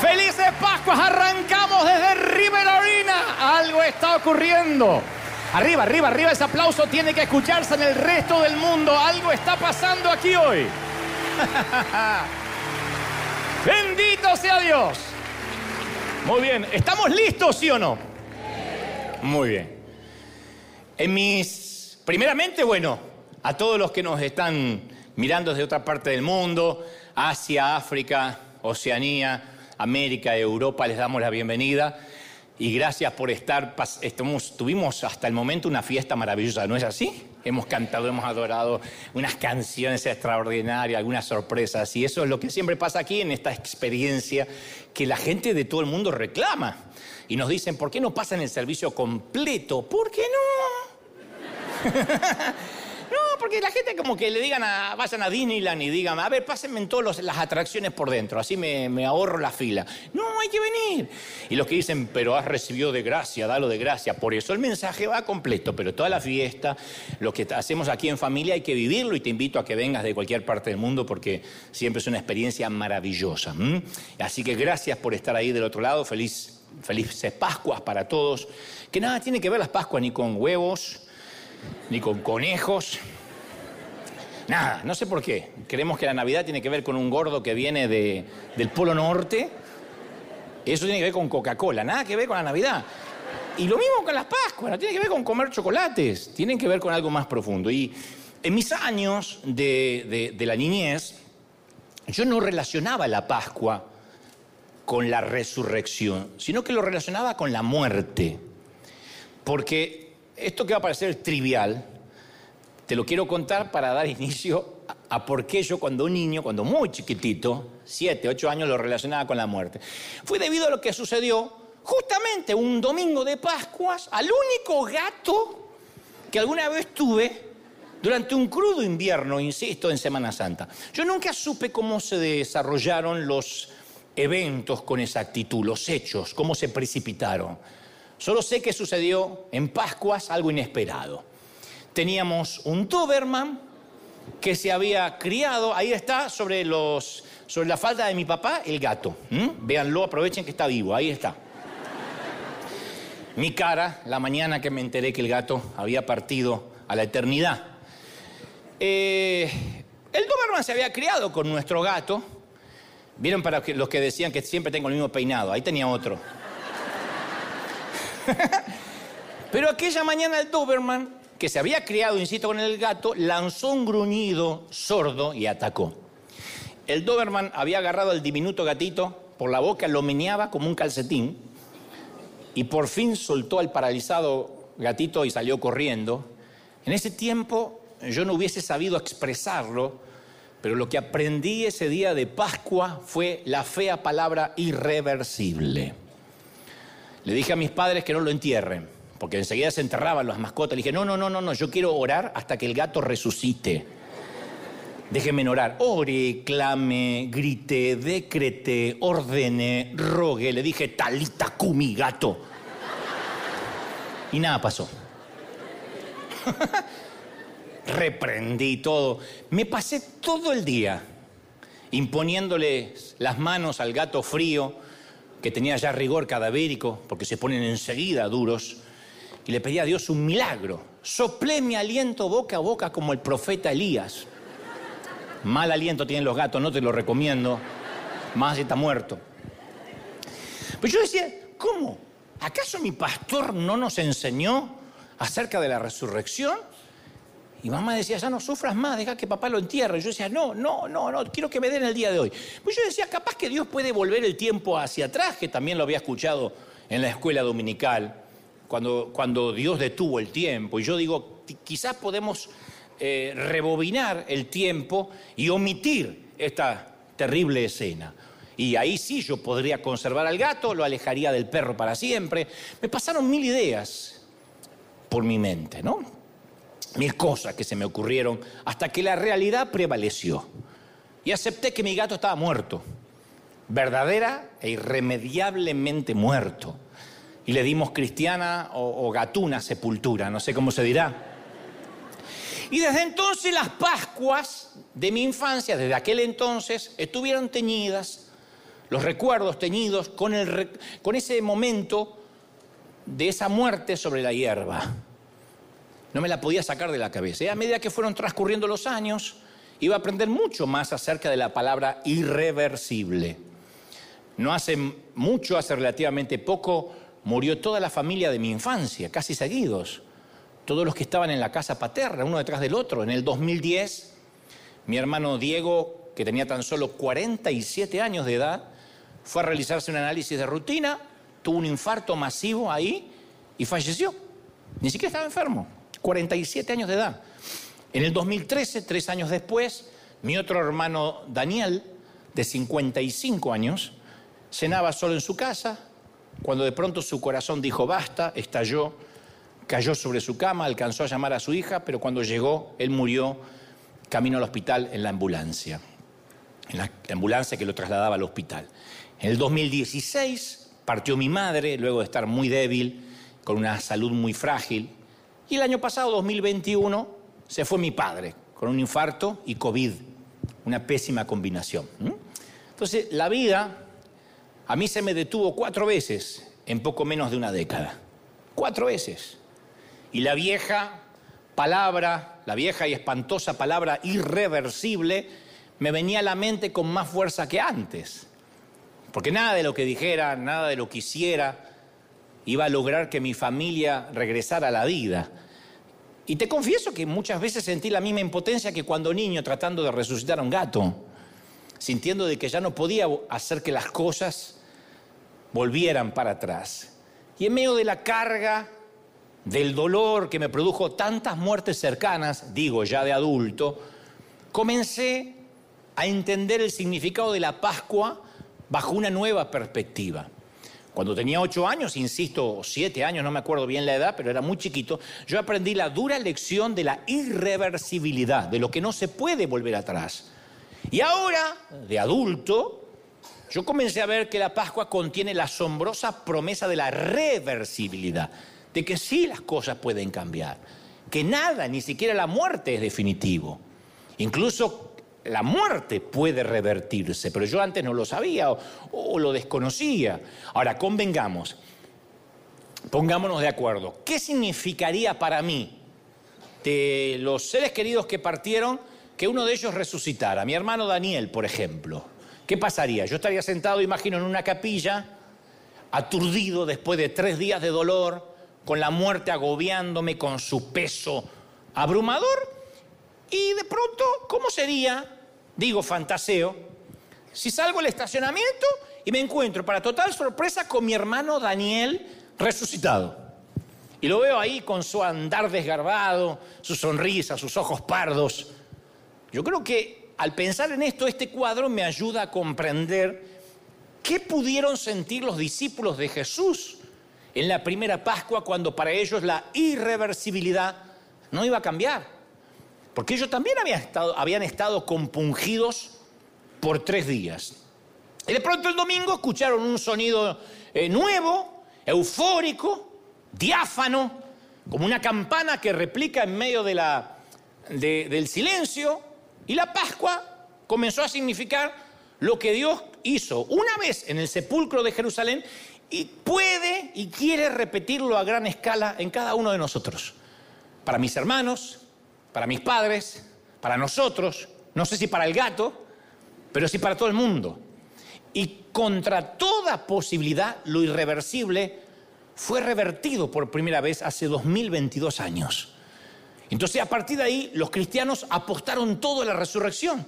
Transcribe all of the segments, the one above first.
Felices Pascuas, arrancamos desde Riverorina. Algo está ocurriendo. Arriba, arriba, arriba, ese aplauso tiene que escucharse en el resto del mundo. Algo está pasando aquí hoy. Bendito sea Dios. Muy bien, ¿estamos listos, sí o no? Muy bien. En mis, primeramente, bueno, a todos los que nos están mirando desde otra parte del mundo, Asia, África, Oceanía, América, Europa, les damos la bienvenida y gracias por estar. Estamos, tuvimos hasta el momento una fiesta maravillosa, ¿no es así? Hemos cantado, hemos adorado unas canciones extraordinarias, algunas sorpresas y eso es lo que siempre pasa aquí en esta experiencia que la gente de todo el mundo reclama. Y nos dicen, ¿por qué no pasan el servicio completo? ¿Por qué no? Porque la gente como que le digan a, vayan a Disneyland y digan, a ver, pásenme en todas las atracciones por dentro, así me, ahorro la fila. No, hay que venir. Y los que dicen, pero has recibido de gracia, dalo de gracia. Por eso el mensaje va completo, pero toda la fiesta, lo que hacemos aquí en familia hay que vivirlo y te invito a que vengas de cualquier parte del mundo porque siempre es una experiencia maravillosa. Así que gracias por estar ahí del otro lado. Feliz, felices Pascuas para todos. Que nada tiene que ver las Pascuas ni con huevos ni con conejos. Nada, no sé por qué. Creemos que la Navidad tiene que ver con un gordo que viene del Polo Norte. Eso tiene que ver con Coca-Cola, nada que ver con la Navidad. Y lo mismo con las Pascuas, no tiene que ver con comer chocolates, tienen que ver con algo más profundo. Y en mis años de, de la niñez, yo no relacionaba la Pascua con la resurrección, sino que lo relacionaba con la muerte. Porque esto que va a parecer trivial, te lo quiero contar para dar inicio a, por qué yo cuando un niño, cuando muy chiquitito, siete, ocho años, lo relacionaba con la muerte. Fue debido a lo que sucedió justamente un domingo de Pascuas al único gato que alguna vez tuve durante un crudo invierno, insisto, en Semana Santa. Yo nunca supe cómo se desarrollaron los eventos con exactitud, los hechos, cómo se precipitaron. Solo sé que sucedió en Pascuas algo inesperado. Teníamos un Doberman que se había criado, ahí está, sobre, los, sobre la falda de mi papá, el gato. Véanlo, aprovechen que está vivo, ahí está. Mi cara, la mañana que me enteré que el gato había partido a la eternidad. Eh, el Doberman se había criado con nuestro gato. Vieron para los que decían que siempre tengo el mismo peinado, ahí tenía otro. Pero aquella mañana el Doberman, que se había criado, insisto, con el gato, lanzó un gruñido sordo y atacó. El Doberman había agarrado al diminuto gatito por la boca, lo meneaba como un calcetín y por fin soltó al paralizado gatito y salió corriendo. En ese tiempo yo no hubiese sabido expresarlo, pero lo que aprendí ese día de Pascua fue la fea palabra irreversible. Le dije a mis padres que no lo entierren, porque enseguida se enterraban las mascotas. Le dije, no, no, no, no, no, yo quiero orar hasta que el gato resucite. Déjenme orar. Ore, clame, grite, decrete, ordene, rogue. Le dije, talita cumi, gato. Y nada pasó. Reprendí todo. Me pasé todo el día imponiéndole las manos al gato frío, que tenía ya rigor cadavérico, porque se ponen enseguida duros, y le pedí a Dios un milagro. Soplé mi aliento boca a boca como el profeta Elías. Mal aliento tienen los gatos, no te lo recomiendo, más está muerto. Pero yo decía, ¿cómo? ¿Acaso mi pastor no nos enseñó acerca de la resurrección? Y mamá decía, ya no sufras más, deja que papá lo entierre. yo decía, no, no, no, no, quiero que me den el día de hoy. Pues yo decía, capaz que Dios puede volver el tiempo hacia atrás, que también lo había escuchado en la escuela dominical, cuando, Dios detuvo el tiempo. Y yo digo, quizás podemos eh, rebobinar el tiempo y omitir esta terrible escena. Y ahí sí yo podría conservar al gato, lo alejaría del perro para siempre. Me pasaron mil ideas por mi mente, ¿no? mil cosas que se me ocurrieron, hasta que la realidad prevaleció. Y acepté que mi gato estaba muerto, verdadera e irremediablemente muerto. Y le dimos cristiana o, gatuna sepultura, no sé cómo se dirá. Y desde entonces las Pascuas de mi infancia, desde aquel entonces, estuvieron teñidas, los recuerdos teñidos con, con ese momento de esa muerte sobre la hierba. No me la podía sacar de la cabeza. Y a medida que fueron transcurriendo los años, iba a aprender mucho más acerca de la palabra irreversible. No hace mucho, hace relativamente poco, murió toda la familia de mi infancia, casi seguidos. Todos los que estaban en la casa paterna, uno detrás del otro. En el 2010, mi hermano Diego, que tenía tan solo 47 años de edad, fue a realizarse un análisis de rutina, tuvo un infarto masivo ahí y falleció. Ni siquiera estaba enfermo, 47 años de edad. En el 2013, tres años después, mi otro hermano Daniel, de 55 años, cenaba solo en su casa, cuando de pronto su corazón dijo basta, estalló, cayó sobre su cama, alcanzó a llamar a su hija, pero cuando llegó, él murió camino al hospital en la ambulancia, en la ambulancia que lo trasladaba al hospital. En el 2016 partió mi madre, luego de estar muy débil, con una salud muy frágil, y el año pasado, 2021, se fue mi padre con un infarto y COVID, una pésima combinación. Entonces, la vida a mí se me detuvo cuatro veces en poco menos de una década. Cuatro veces. Y la vieja palabra, la vieja y espantosa palabra irreversible, me venía a la mente con más fuerza que antes. Porque nada de lo que dijera, nada de lo que hiciera, iba a lograr que mi familia regresara a la vida. Y te confieso que muchas veces sentí la misma impotencia que cuando niño tratando de resucitar a un gato, sintiendo de que ya no podía hacer que las cosas volvieran para atrás. Y en medio de la carga, del dolor que me produjo tantas muertes cercanas, digo ya de adulto, comencé a entender el significado de la Pascua bajo una nueva perspectiva. Cuando tenía ocho años, insisto, siete años, no me acuerdo bien la edad, pero era muy chiquito, yo aprendí la dura lección de la irreversibilidad, de lo que no se puede volver atrás. Y ahora, de adulto, yo comencé a ver que la Pascua contiene la asombrosa promesa de la reversibilidad, de que sí las cosas pueden cambiar, que nada, ni siquiera la muerte es definitivo. Incluso la muerte puede revertirse, pero yo antes no lo sabía o, lo desconocía. Ahora, convengamos, pongámonos de acuerdo. ¿Qué significaría para mí de los seres queridos que partieron que uno de ellos resucitara? Mi hermano Daniel, por ejemplo. ¿Qué pasaría? Yo estaría sentado, imagino, en una capilla, aturdido después de tres días de dolor, con la muerte agobiándome, con su peso abrumador, y de pronto, ¿cómo sería digo fantaseo, si salgo al estacionamiento y me encuentro para total sorpresa con mi hermano Daniel resucitado. Y lo veo ahí con su andar desgarbado, su sonrisa, sus ojos pardos. Yo creo que al pensar en esto, este cuadro me ayuda a comprender qué pudieron sentir los discípulos de Jesús en la primera Pascua cuando para ellos la irreversibilidad no iba a cambiar. Porque ellos también habían estado, habían estado compungidos por tres días. Y de pronto el domingo escucharon un sonido eh, nuevo, eufórico, diáfano, como una campana que replica en medio del silencio. Y la Pascua comenzó a significar lo que Dios hizo una vez en el sepulcro de Jerusalén y puede y quiere repetirlo a gran escala en cada uno de nosotros. Para mis hermanos, para mis padres, para nosotros, no sé si para el gato, pero sí para todo el mundo. Y contra toda posibilidad, lo irreversible fue revertido por primera vez hace 2022 años. Entonces, a partir de ahí, los cristianos apostaron todo a la resurrección.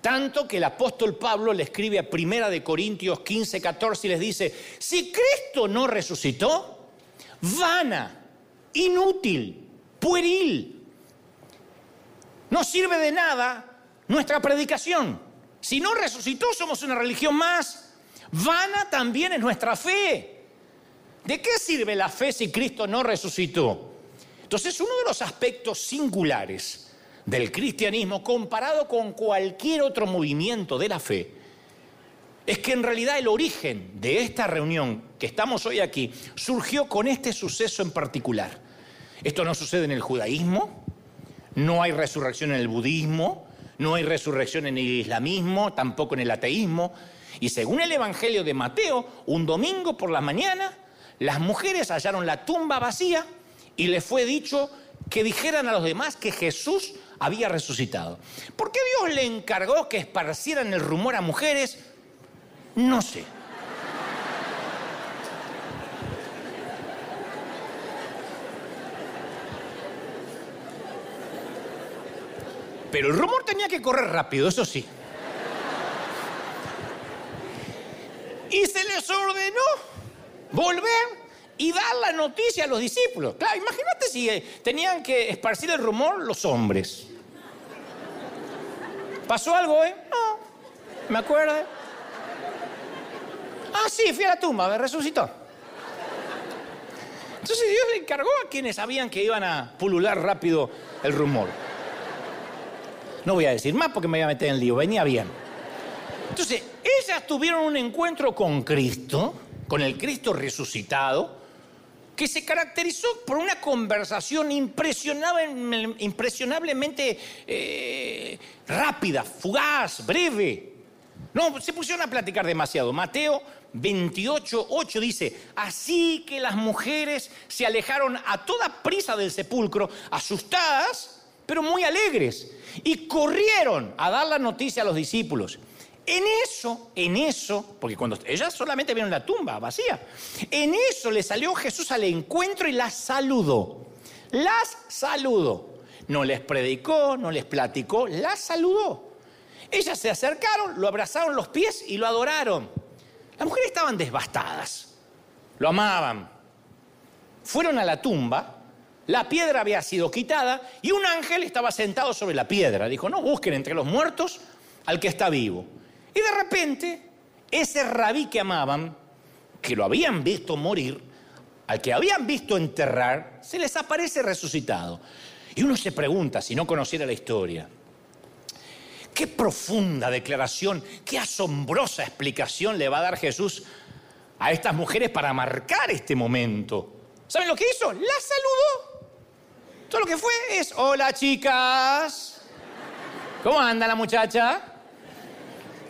Tanto que el apóstol Pablo le escribe a Primera de Corintios 15, 14 y les dice, si Cristo no resucitó, vana, inútil, pueril no sirve de nada nuestra predicación. Si no resucitó, somos una religión más. Vana también es nuestra fe. ¿De qué sirve la fe si Cristo no resucitó? Entonces, uno de los aspectos singulares del cristianismo comparado con cualquier otro movimiento de la fe es que en realidad el origen de esta reunión que estamos hoy aquí surgió con este suceso en particular. Esto no sucede en el judaísmo, no hay resurrección en el budismo, no hay resurrección en el islamismo, tampoco en el ateísmo. Y según el Evangelio de Mateo, un domingo por la mañana, las mujeres hallaron la tumba vacía y les fue dicho que dijeran a los demás que Jesús había resucitado. ¿Por qué Dios le encargó que esparcieran el rumor a mujeres? No sé. Pero el rumor tenía que correr rápido, eso sí. Y se les ordenó volver y dar la noticia a los discípulos. Claro, imagínate si eh, tenían que esparcir el rumor los hombres. ¿Pasó algo, eh? No, me acuerdo. Ah, sí, fui a la tumba, me resucitó. Entonces Dios le encargó a quienes sabían que iban a pulular rápido el rumor. No voy a decir más porque me voy a meter en lío, venía bien. Entonces, ellas tuvieron un encuentro con Cristo, con el Cristo resucitado, que se caracterizó por una conversación impresionablemente eh, rápida, fugaz, breve. No, se pusieron a platicar demasiado. Mateo 28, 8 dice, así que las mujeres se alejaron a toda prisa del sepulcro, asustadas pero muy alegres. Y corrieron a dar la noticia a los discípulos. En eso, en eso, porque cuando ellas solamente vieron la tumba vacía, en eso le salió Jesús al encuentro y las saludó. Las saludó. No les predicó, no les platicó, las saludó. Ellas se acercaron, lo abrazaron los pies y lo adoraron. Las mujeres estaban devastadas, lo amaban. Fueron a la tumba la piedra había sido quitada y un ángel estaba sentado sobre la piedra. Dijo, no busquen entre los muertos al que está vivo. Y de repente, ese rabí que amaban, que lo habían visto morir, al que habían visto enterrar, se les aparece resucitado. Y uno se pregunta, si no conociera la historia, qué profunda declaración, qué asombrosa explicación le va a dar Jesús a estas mujeres para marcar este momento. ¿Saben lo que hizo? La saludó. Todo lo que fue es, hola chicas, ¿cómo anda la muchacha?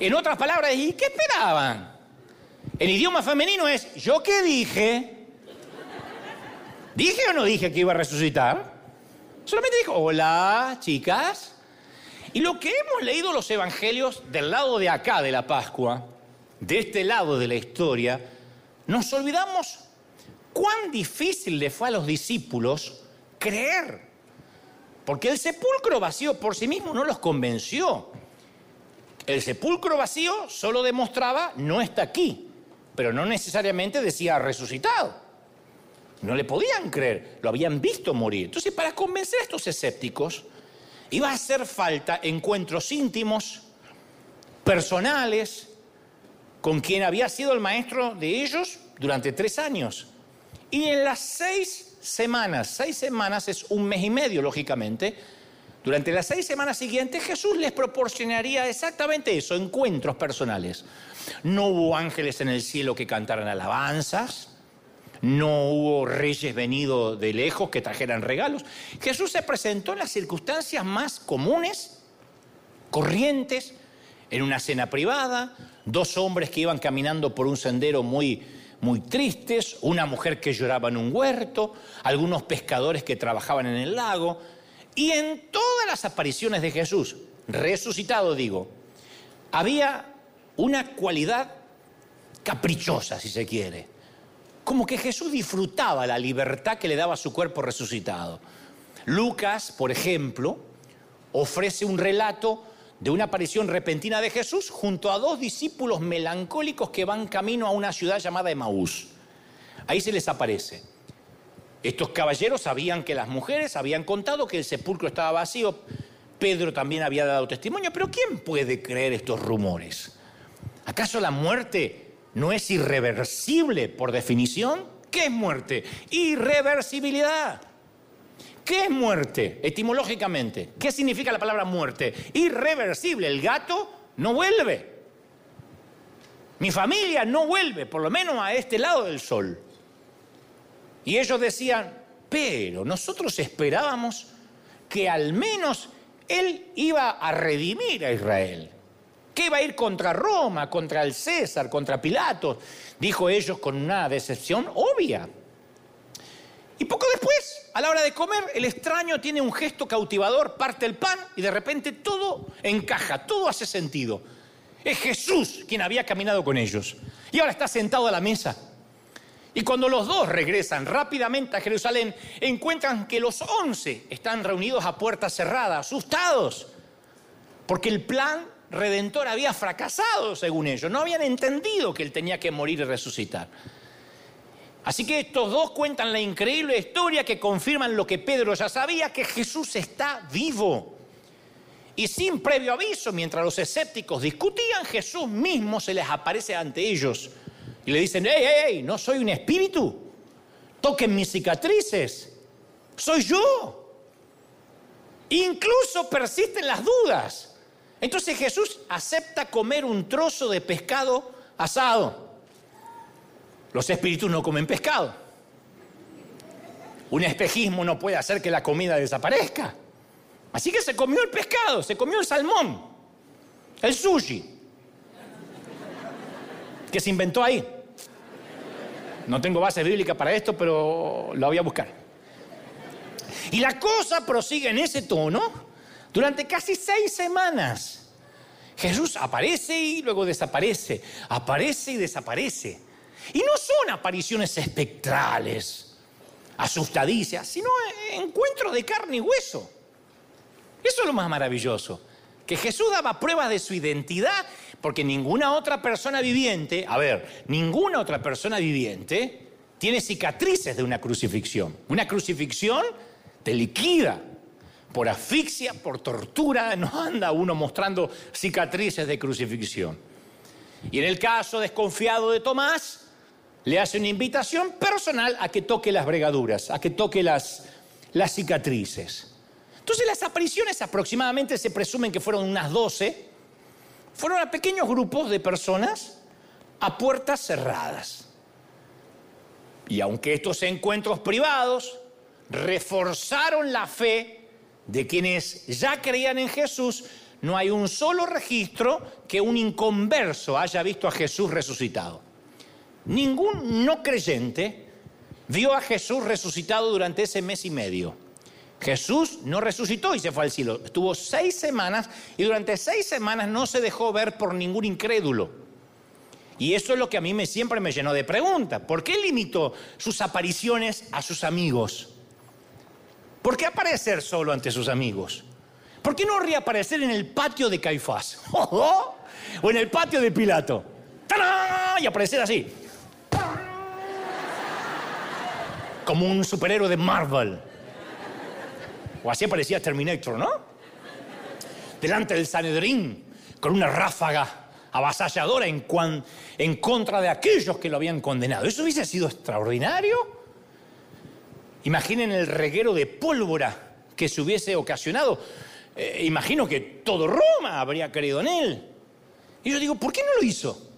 En otras palabras, ¿y qué esperaban? En idioma femenino es, ¿yo qué dije? ¿Dije o no dije que iba a resucitar? Solamente dijo, hola chicas. Y lo que hemos leído los evangelios del lado de acá de la Pascua, de este lado de la historia, nos olvidamos cuán difícil le fue a los discípulos creer. Porque el sepulcro vacío por sí mismo no los convenció. El sepulcro vacío solo demostraba no está aquí, pero no necesariamente decía resucitado. No le podían creer, lo habían visto morir. Entonces, para convencer a estos escépticos, iba a hacer falta encuentros íntimos, personales, con quien había sido el maestro de ellos durante tres años. Y en las seis semanas. Seis semanas es un mes y medio, lógicamente. Durante las seis semanas siguientes Jesús les proporcionaría exactamente eso, encuentros personales. No hubo ángeles en el cielo que cantaran alabanzas, no hubo reyes venidos de lejos que trajeran regalos. Jesús se presentó en las circunstancias más comunes, corrientes, en una cena privada, dos hombres que iban caminando por un sendero muy muy tristes, una mujer que lloraba en un huerto, algunos pescadores que trabajaban en el lago, y en todas las apariciones de Jesús, resucitado digo, había una cualidad caprichosa, si se quiere, como que Jesús disfrutaba la libertad que le daba su cuerpo resucitado. Lucas, por ejemplo, ofrece un relato de una aparición repentina de Jesús junto a dos discípulos melancólicos que van camino a una ciudad llamada Emaús. Ahí se les aparece. Estos caballeros sabían que las mujeres habían contado que el sepulcro estaba vacío. Pedro también había dado testimonio, pero ¿quién puede creer estos rumores? ¿Acaso la muerte no es irreversible por definición? ¿Qué es muerte? Irreversibilidad. ¿Qué es muerte etimológicamente? ¿Qué significa la palabra muerte? Irreversible. El gato no vuelve. Mi familia no vuelve, por lo menos a este lado del sol. Y ellos decían, pero nosotros esperábamos que al menos él iba a redimir a Israel. Que iba a ir contra Roma, contra el César, contra Pilato, dijo ellos con una decepción obvia. Y poco después, a la hora de comer, el extraño tiene un gesto cautivador, parte el pan y de repente todo encaja, todo hace sentido. Es Jesús quien había caminado con ellos. Y ahora está sentado a la mesa. Y cuando los dos regresan rápidamente a Jerusalén, encuentran que los once están reunidos a puerta cerrada, asustados, porque el plan redentor había fracasado, según ellos. No habían entendido que él tenía que morir y resucitar. Así que estos dos cuentan la increíble historia que confirman lo que Pedro ya sabía, que Jesús está vivo. Y sin previo aviso, mientras los escépticos discutían, Jesús mismo se les aparece ante ellos y le dicen, hey, hey, hey, no soy un espíritu, toquen mis cicatrices, soy yo. Incluso persisten las dudas. Entonces Jesús acepta comer un trozo de pescado asado. Los espíritus no comen pescado. Un espejismo no puede hacer que la comida desaparezca. Así que se comió el pescado, se comió el salmón, el sushi, que se inventó ahí. No tengo base bíblica para esto, pero la voy a buscar. Y la cosa prosigue en ese tono durante casi seis semanas. Jesús aparece y luego desaparece, aparece y desaparece. Y no son apariciones espectrales, asustadicias, sino encuentros de carne y hueso. Eso es lo más maravilloso. Que Jesús daba pruebas de su identidad porque ninguna otra persona viviente, a ver, ninguna otra persona viviente tiene cicatrices de una crucifixión. Una crucifixión te liquida por asfixia, por tortura, no anda uno mostrando cicatrices de crucifixión. Y en el caso desconfiado de Tomás, le hace una invitación personal a que toque las bregaduras, a que toque las, las cicatrices. Entonces las apariciones aproximadamente se presumen que fueron unas 12, fueron a pequeños grupos de personas a puertas cerradas. Y aunque estos encuentros privados reforzaron la fe de quienes ya creían en Jesús, no hay un solo registro que un inconverso haya visto a Jesús resucitado. Ningún no creyente vio a Jesús resucitado durante ese mes y medio. Jesús no resucitó y se fue al cielo. Estuvo seis semanas y durante seis semanas no se dejó ver por ningún incrédulo. Y eso es lo que a mí me, siempre me llenó de preguntas. ¿Por qué limitó sus apariciones a sus amigos? ¿Por qué aparecer solo ante sus amigos? ¿Por qué no reaparecer en el patio de Caifás? o en el patio de Pilato. Y aparecer así. Como un superhéroe de Marvel. O así parecía Terminator, ¿no? Delante del Sanedrín, con una ráfaga avasalladora en, contra de aquellos que lo habían condenado. ¿Eso hubiese sido extraordinario? Imaginen el reguero de pólvora que se hubiese ocasionado. Eh, imagino que todo Roma habría creído en él. Y yo digo, ¿por qué no lo hizo?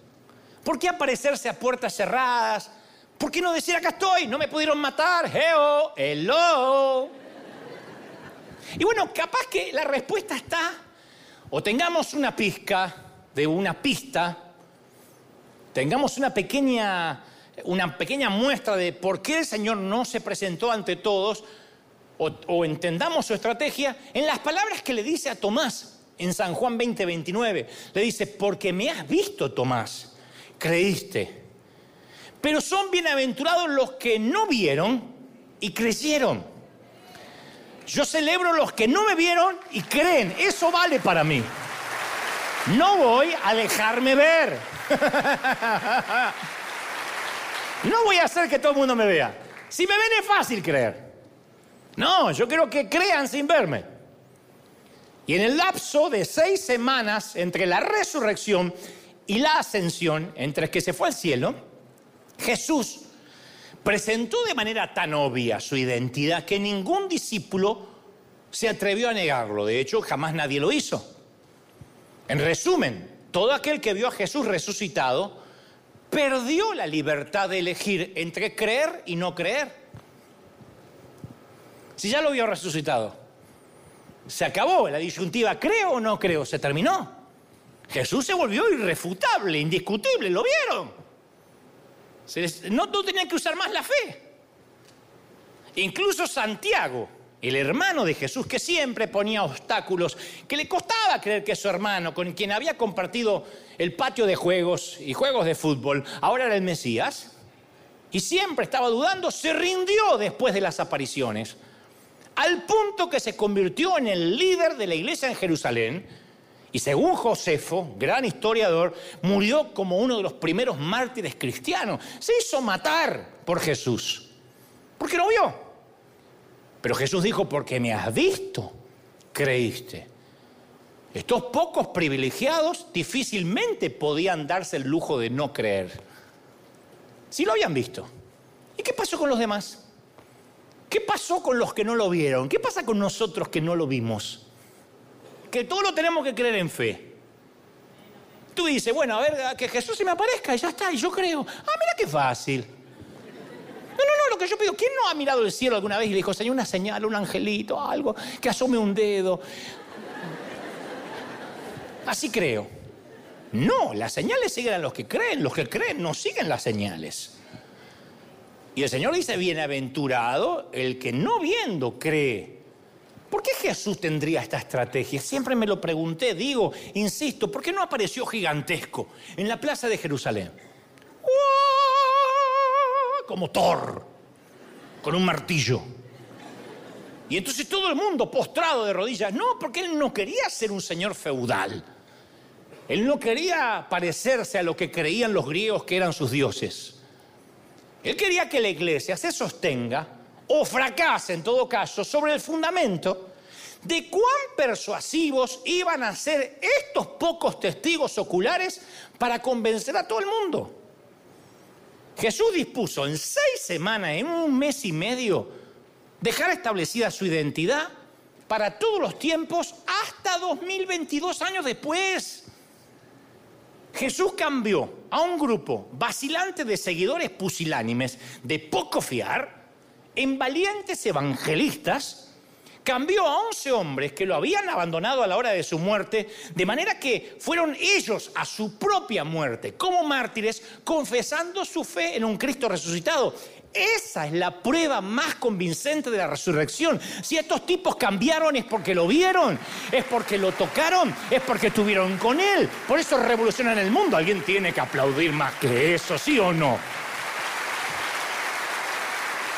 ¿Por qué aparecerse a puertas cerradas? ¿Por qué no decir acá estoy? No me pudieron matar. Heo, hello. Y bueno, capaz que la respuesta está, o tengamos una pizca de una pista, tengamos una pequeña, una pequeña muestra de por qué el Señor no se presentó ante todos, o, o entendamos su estrategia en las palabras que le dice a Tomás en San Juan 20, 29. Le dice, porque me has visto, Tomás, creíste. Pero son bienaventurados los que no vieron y creyeron. Yo celebro los que no me vieron y creen. Eso vale para mí. No voy a dejarme ver. No voy a hacer que todo el mundo me vea. Si me ven es fácil creer. No, yo quiero que crean sin verme. Y en el lapso de seis semanas entre la resurrección y la ascensión, entre que se fue al cielo, Jesús presentó de manera tan obvia su identidad que ningún discípulo se atrevió a negarlo. De hecho, jamás nadie lo hizo. En resumen, todo aquel que vio a Jesús resucitado perdió la libertad de elegir entre creer y no creer. Si ya lo vio resucitado, Se acabó la disyuntiva, creo o no creo, se terminó. Jesús se volvió irrefutable, indiscutible, ¿lo vieron? No, no tenían que usar más la fe. Incluso Santiago, el hermano de Jesús, que siempre ponía obstáculos, que le costaba creer que su hermano, con quien había compartido el patio de juegos y juegos de fútbol, ahora era el Mesías, y siempre estaba dudando, se rindió después de las apariciones, al punto que se convirtió en el líder de la iglesia en Jerusalén, y según Josefo, gran historiador, murió como uno de los primeros mártires cristianos. Se hizo matar por Jesús, porque lo vio. Pero Jesús dijo, porque me has visto, creíste. Estos pocos privilegiados difícilmente podían darse el lujo de no creer. Si lo habían visto. ¿Y qué pasó con los demás? ¿Qué pasó con los que no lo vieron? ¿Qué pasa con nosotros que no lo vimos? Que todo lo tenemos que creer en fe. Tú dices, bueno, a ver, que Jesús se me aparezca y ya está, y yo creo. Ah, mira qué fácil. No, no, no, lo que yo pido, ¿quién no ha mirado el cielo alguna vez y le dijo, Señor, una señal, un angelito, algo, que asome un dedo? Así creo. No, las señales siguen a los que creen, los que creen no siguen las señales. Y el Señor dice, bienaventurado el que no viendo cree. ¿Por qué Jesús tendría esta estrategia? Siempre me lo pregunté, digo, insisto, ¿por qué no apareció gigantesco en la plaza de Jerusalén? como Thor, con un martillo. Y entonces todo el mundo postrado de rodillas. No, porque él no quería ser un señor feudal. Él no quería parecerse a lo que creían los griegos que eran sus dioses. Él quería que la iglesia se sostenga, o fracase en todo caso, sobre el fundamento de cuán persuasivos iban a ser estos pocos testigos oculares para convencer a todo el mundo. Jesús dispuso en seis semanas, en un mes y medio, dejar establecida su identidad para todos los tiempos hasta 2022 años después. Jesús cambió a un grupo vacilante de seguidores pusilánimes de poco fiar en valientes evangelistas cambió a 11 hombres que lo habían abandonado a la hora de su muerte, de manera que fueron ellos a su propia muerte como mártires, confesando su fe en un Cristo resucitado. Esa es la prueba más convincente de la resurrección. Si estos tipos cambiaron es porque lo vieron, es porque lo tocaron, es porque estuvieron con Él. Por eso revolucionan el mundo. Alguien tiene que aplaudir más que eso, ¿sí o no?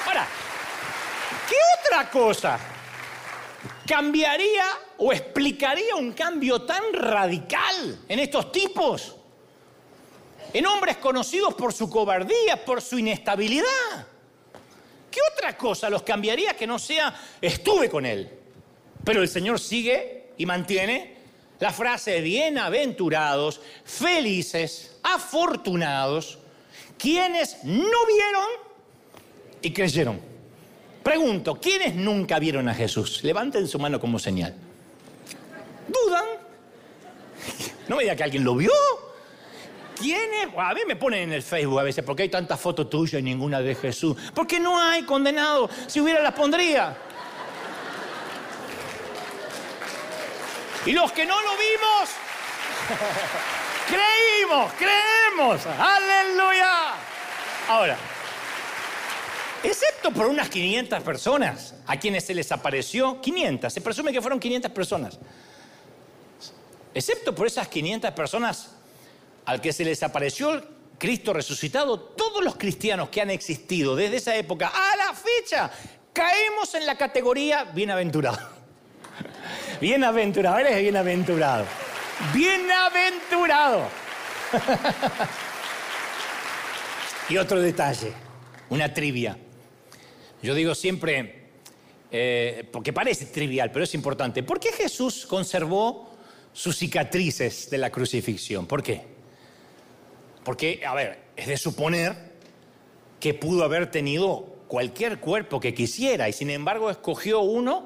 Ahora, ¿qué otra cosa cambiaría o explicaría un cambio tan radical en estos tipos? En hombres conocidos por su cobardía, por su inestabilidad. ¿Qué otra cosa los cambiaría que no sea estuve con él? Pero el Señor sigue y mantiene la frase bienaventurados, felices, afortunados, quienes no vieron y creyeron. Pregunto, ¿quiénes nunca vieron a Jesús? Levanten su mano como señal. ¿Dudan? No me diga que alguien lo vio. ¿Quiénes? A mí me ponen en el Facebook a veces, porque hay tantas fotos tuyas y ninguna de Jesús. Porque no hay condenado. Si hubiera las pondría. Y los que no lo vimos, creímos, creemos. Aleluya. Ahora, excepto por unas 500 personas a quienes se les apareció, 500, se presume que fueron 500 personas, excepto por esas 500 personas al que se les apareció Cristo resucitado, todos los cristianos que han existido desde esa época a la fecha, caemos en la categoría bienaventurado. Bienaventurado, eres bienaventurado. Bienaventurado. y otro detalle, una trivia. Yo digo siempre, eh, porque parece trivial, pero es importante, ¿por qué Jesús conservó sus cicatrices de la crucifixión? ¿Por qué? Porque, a ver, es de suponer que pudo haber tenido cualquier cuerpo que quisiera y sin embargo escogió uno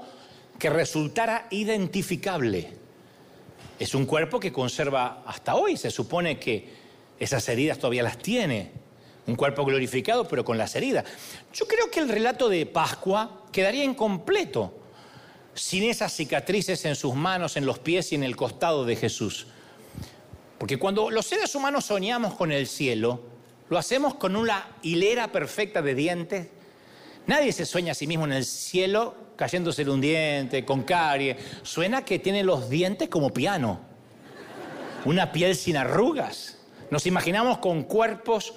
que resultara identificable. Es un cuerpo que conserva hasta hoy, se supone que esas heridas todavía las tiene un cuerpo glorificado, pero con las heridas. Yo creo que el relato de Pascua quedaría incompleto sin esas cicatrices en sus manos, en los pies y en el costado de Jesús. Porque cuando los seres humanos soñamos con el cielo, lo hacemos con una hilera perfecta de dientes. Nadie se sueña a sí mismo en el cielo cayéndose un diente, con carie. Suena que tiene los dientes como piano. Una piel sin arrugas. Nos imaginamos con cuerpos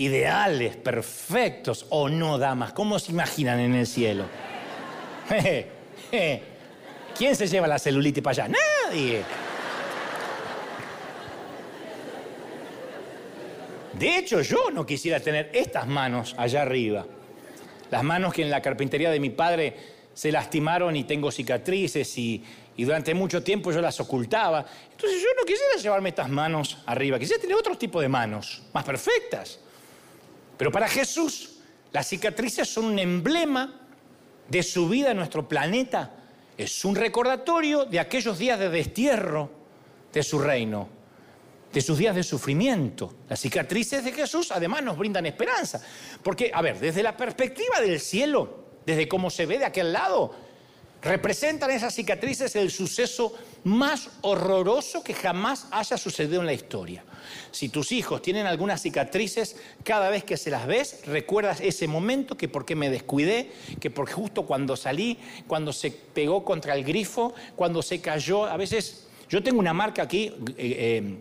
ideales, perfectos. ¿O no, damas? ¿Cómo se imaginan en el cielo? ¿Quién se lleva la celulitis para allá? Nadie. De hecho, yo no quisiera tener estas manos allá arriba. Las manos que en la carpintería de mi padre se lastimaron y tengo cicatrices y, durante mucho tiempo yo las ocultaba. Entonces yo no quisiera llevarme estas manos arriba, quisiera tener otro tipo de manos, más perfectas. Pero para Jesús, las cicatrices son un emblema de su vida en nuestro planeta. Es un recordatorio de aquellos días de destierro de su reino de sus días de sufrimiento. Las cicatrices de Jesús además nos brindan esperanza. Porque, a ver, desde la perspectiva del cielo, desde cómo se ve de aquel lado, representan esas cicatrices el suceso más horroroso que jamás haya sucedido en la historia. Si tus hijos tienen algunas cicatrices, cada vez que se las ves, recuerdas ese momento que porque me descuidé, que porque justo cuando salí, cuando se pegó contra el grifo, cuando se cayó, a veces yo tengo una marca aquí, eh, eh,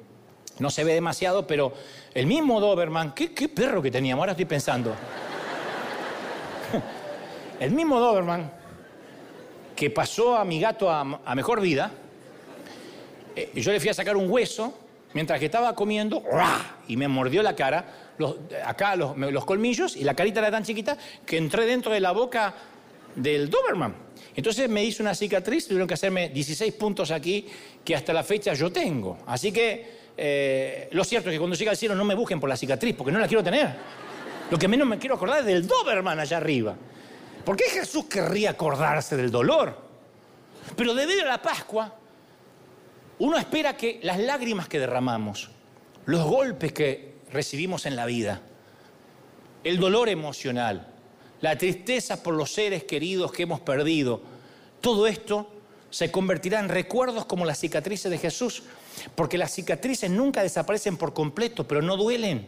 no se ve demasiado, pero el mismo Doberman, ¿qué, perro que teníamos? Ahora estoy pensando. el mismo Doberman que pasó a mi gato a, mejor vida, eh, yo le fui a sacar un hueso mientras que estaba comiendo y me mordió la cara, acá los, los, colmillos y la carita era tan chiquita que entré dentro de la boca del Doberman. Entonces me hizo una cicatriz, tuvieron que hacerme 16 puntos aquí que hasta la fecha yo tengo. Así que eh, lo cierto es que cuando llegue al cielo no me busquen por la cicatriz, porque no la quiero tener. Lo que menos me quiero acordar es del Doberman allá arriba. ¿Por qué Jesús querría acordarse del dolor? Pero debido a la Pascua, uno espera que las lágrimas que derramamos, los golpes que recibimos en la vida, el dolor emocional, la tristeza por los seres queridos que hemos perdido, todo esto se convertirá en recuerdos como las cicatrices de Jesús porque las cicatrices nunca desaparecen por completo, pero no duelen.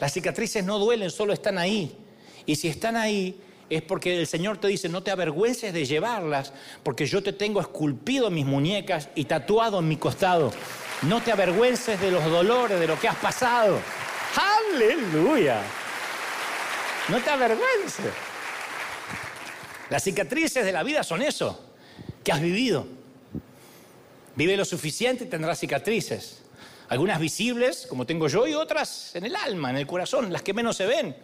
Las cicatrices no duelen, solo están ahí. Y si están ahí, es porque el Señor te dice, no te avergüences de llevarlas, porque yo te tengo esculpido en mis muñecas y tatuado en mi costado. No te avergüences de los dolores, de lo que has pasado. Aleluya. No te avergüences. Las cicatrices de la vida son eso, que has vivido. Vive lo suficiente y tendrá cicatrices. Algunas visibles, como tengo yo, y otras en el alma, en el corazón, las que menos se ven,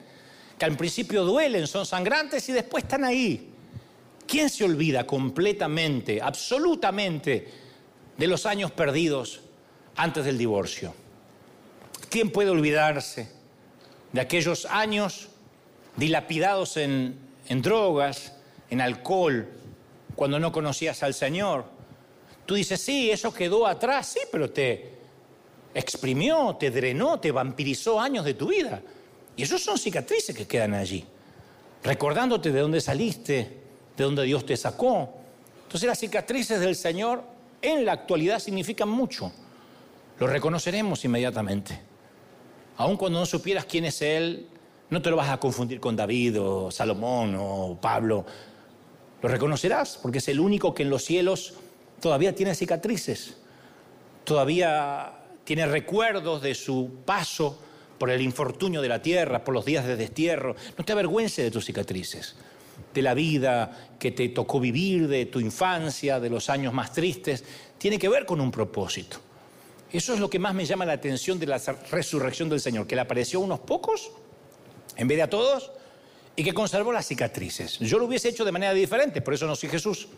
que al principio duelen, son sangrantes y después están ahí. ¿Quién se olvida completamente, absolutamente, de los años perdidos antes del divorcio? ¿Quién puede olvidarse de aquellos años dilapidados en, en drogas, en alcohol, cuando no conocías al Señor? Tú dices, sí, eso quedó atrás, sí, pero te exprimió, te drenó, te vampirizó años de tu vida. Y esos son cicatrices que quedan allí, recordándote de dónde saliste, de dónde Dios te sacó. Entonces las cicatrices del Señor en la actualidad significan mucho. Lo reconoceremos inmediatamente. Aun cuando no supieras quién es Él, no te lo vas a confundir con David o Salomón o Pablo. Lo reconocerás porque es el único que en los cielos todavía tiene cicatrices, todavía tiene recuerdos de su paso por el infortunio de la tierra, por los días de destierro. No te avergüences de tus cicatrices, de la vida que te tocó vivir, de tu infancia, de los años más tristes. Tiene que ver con un propósito. Eso es lo que más me llama la atención de la resurrección del Señor, que le apareció a unos pocos en vez de a todos y que conservó las cicatrices. Yo lo hubiese hecho de manera diferente, por eso no soy Jesús.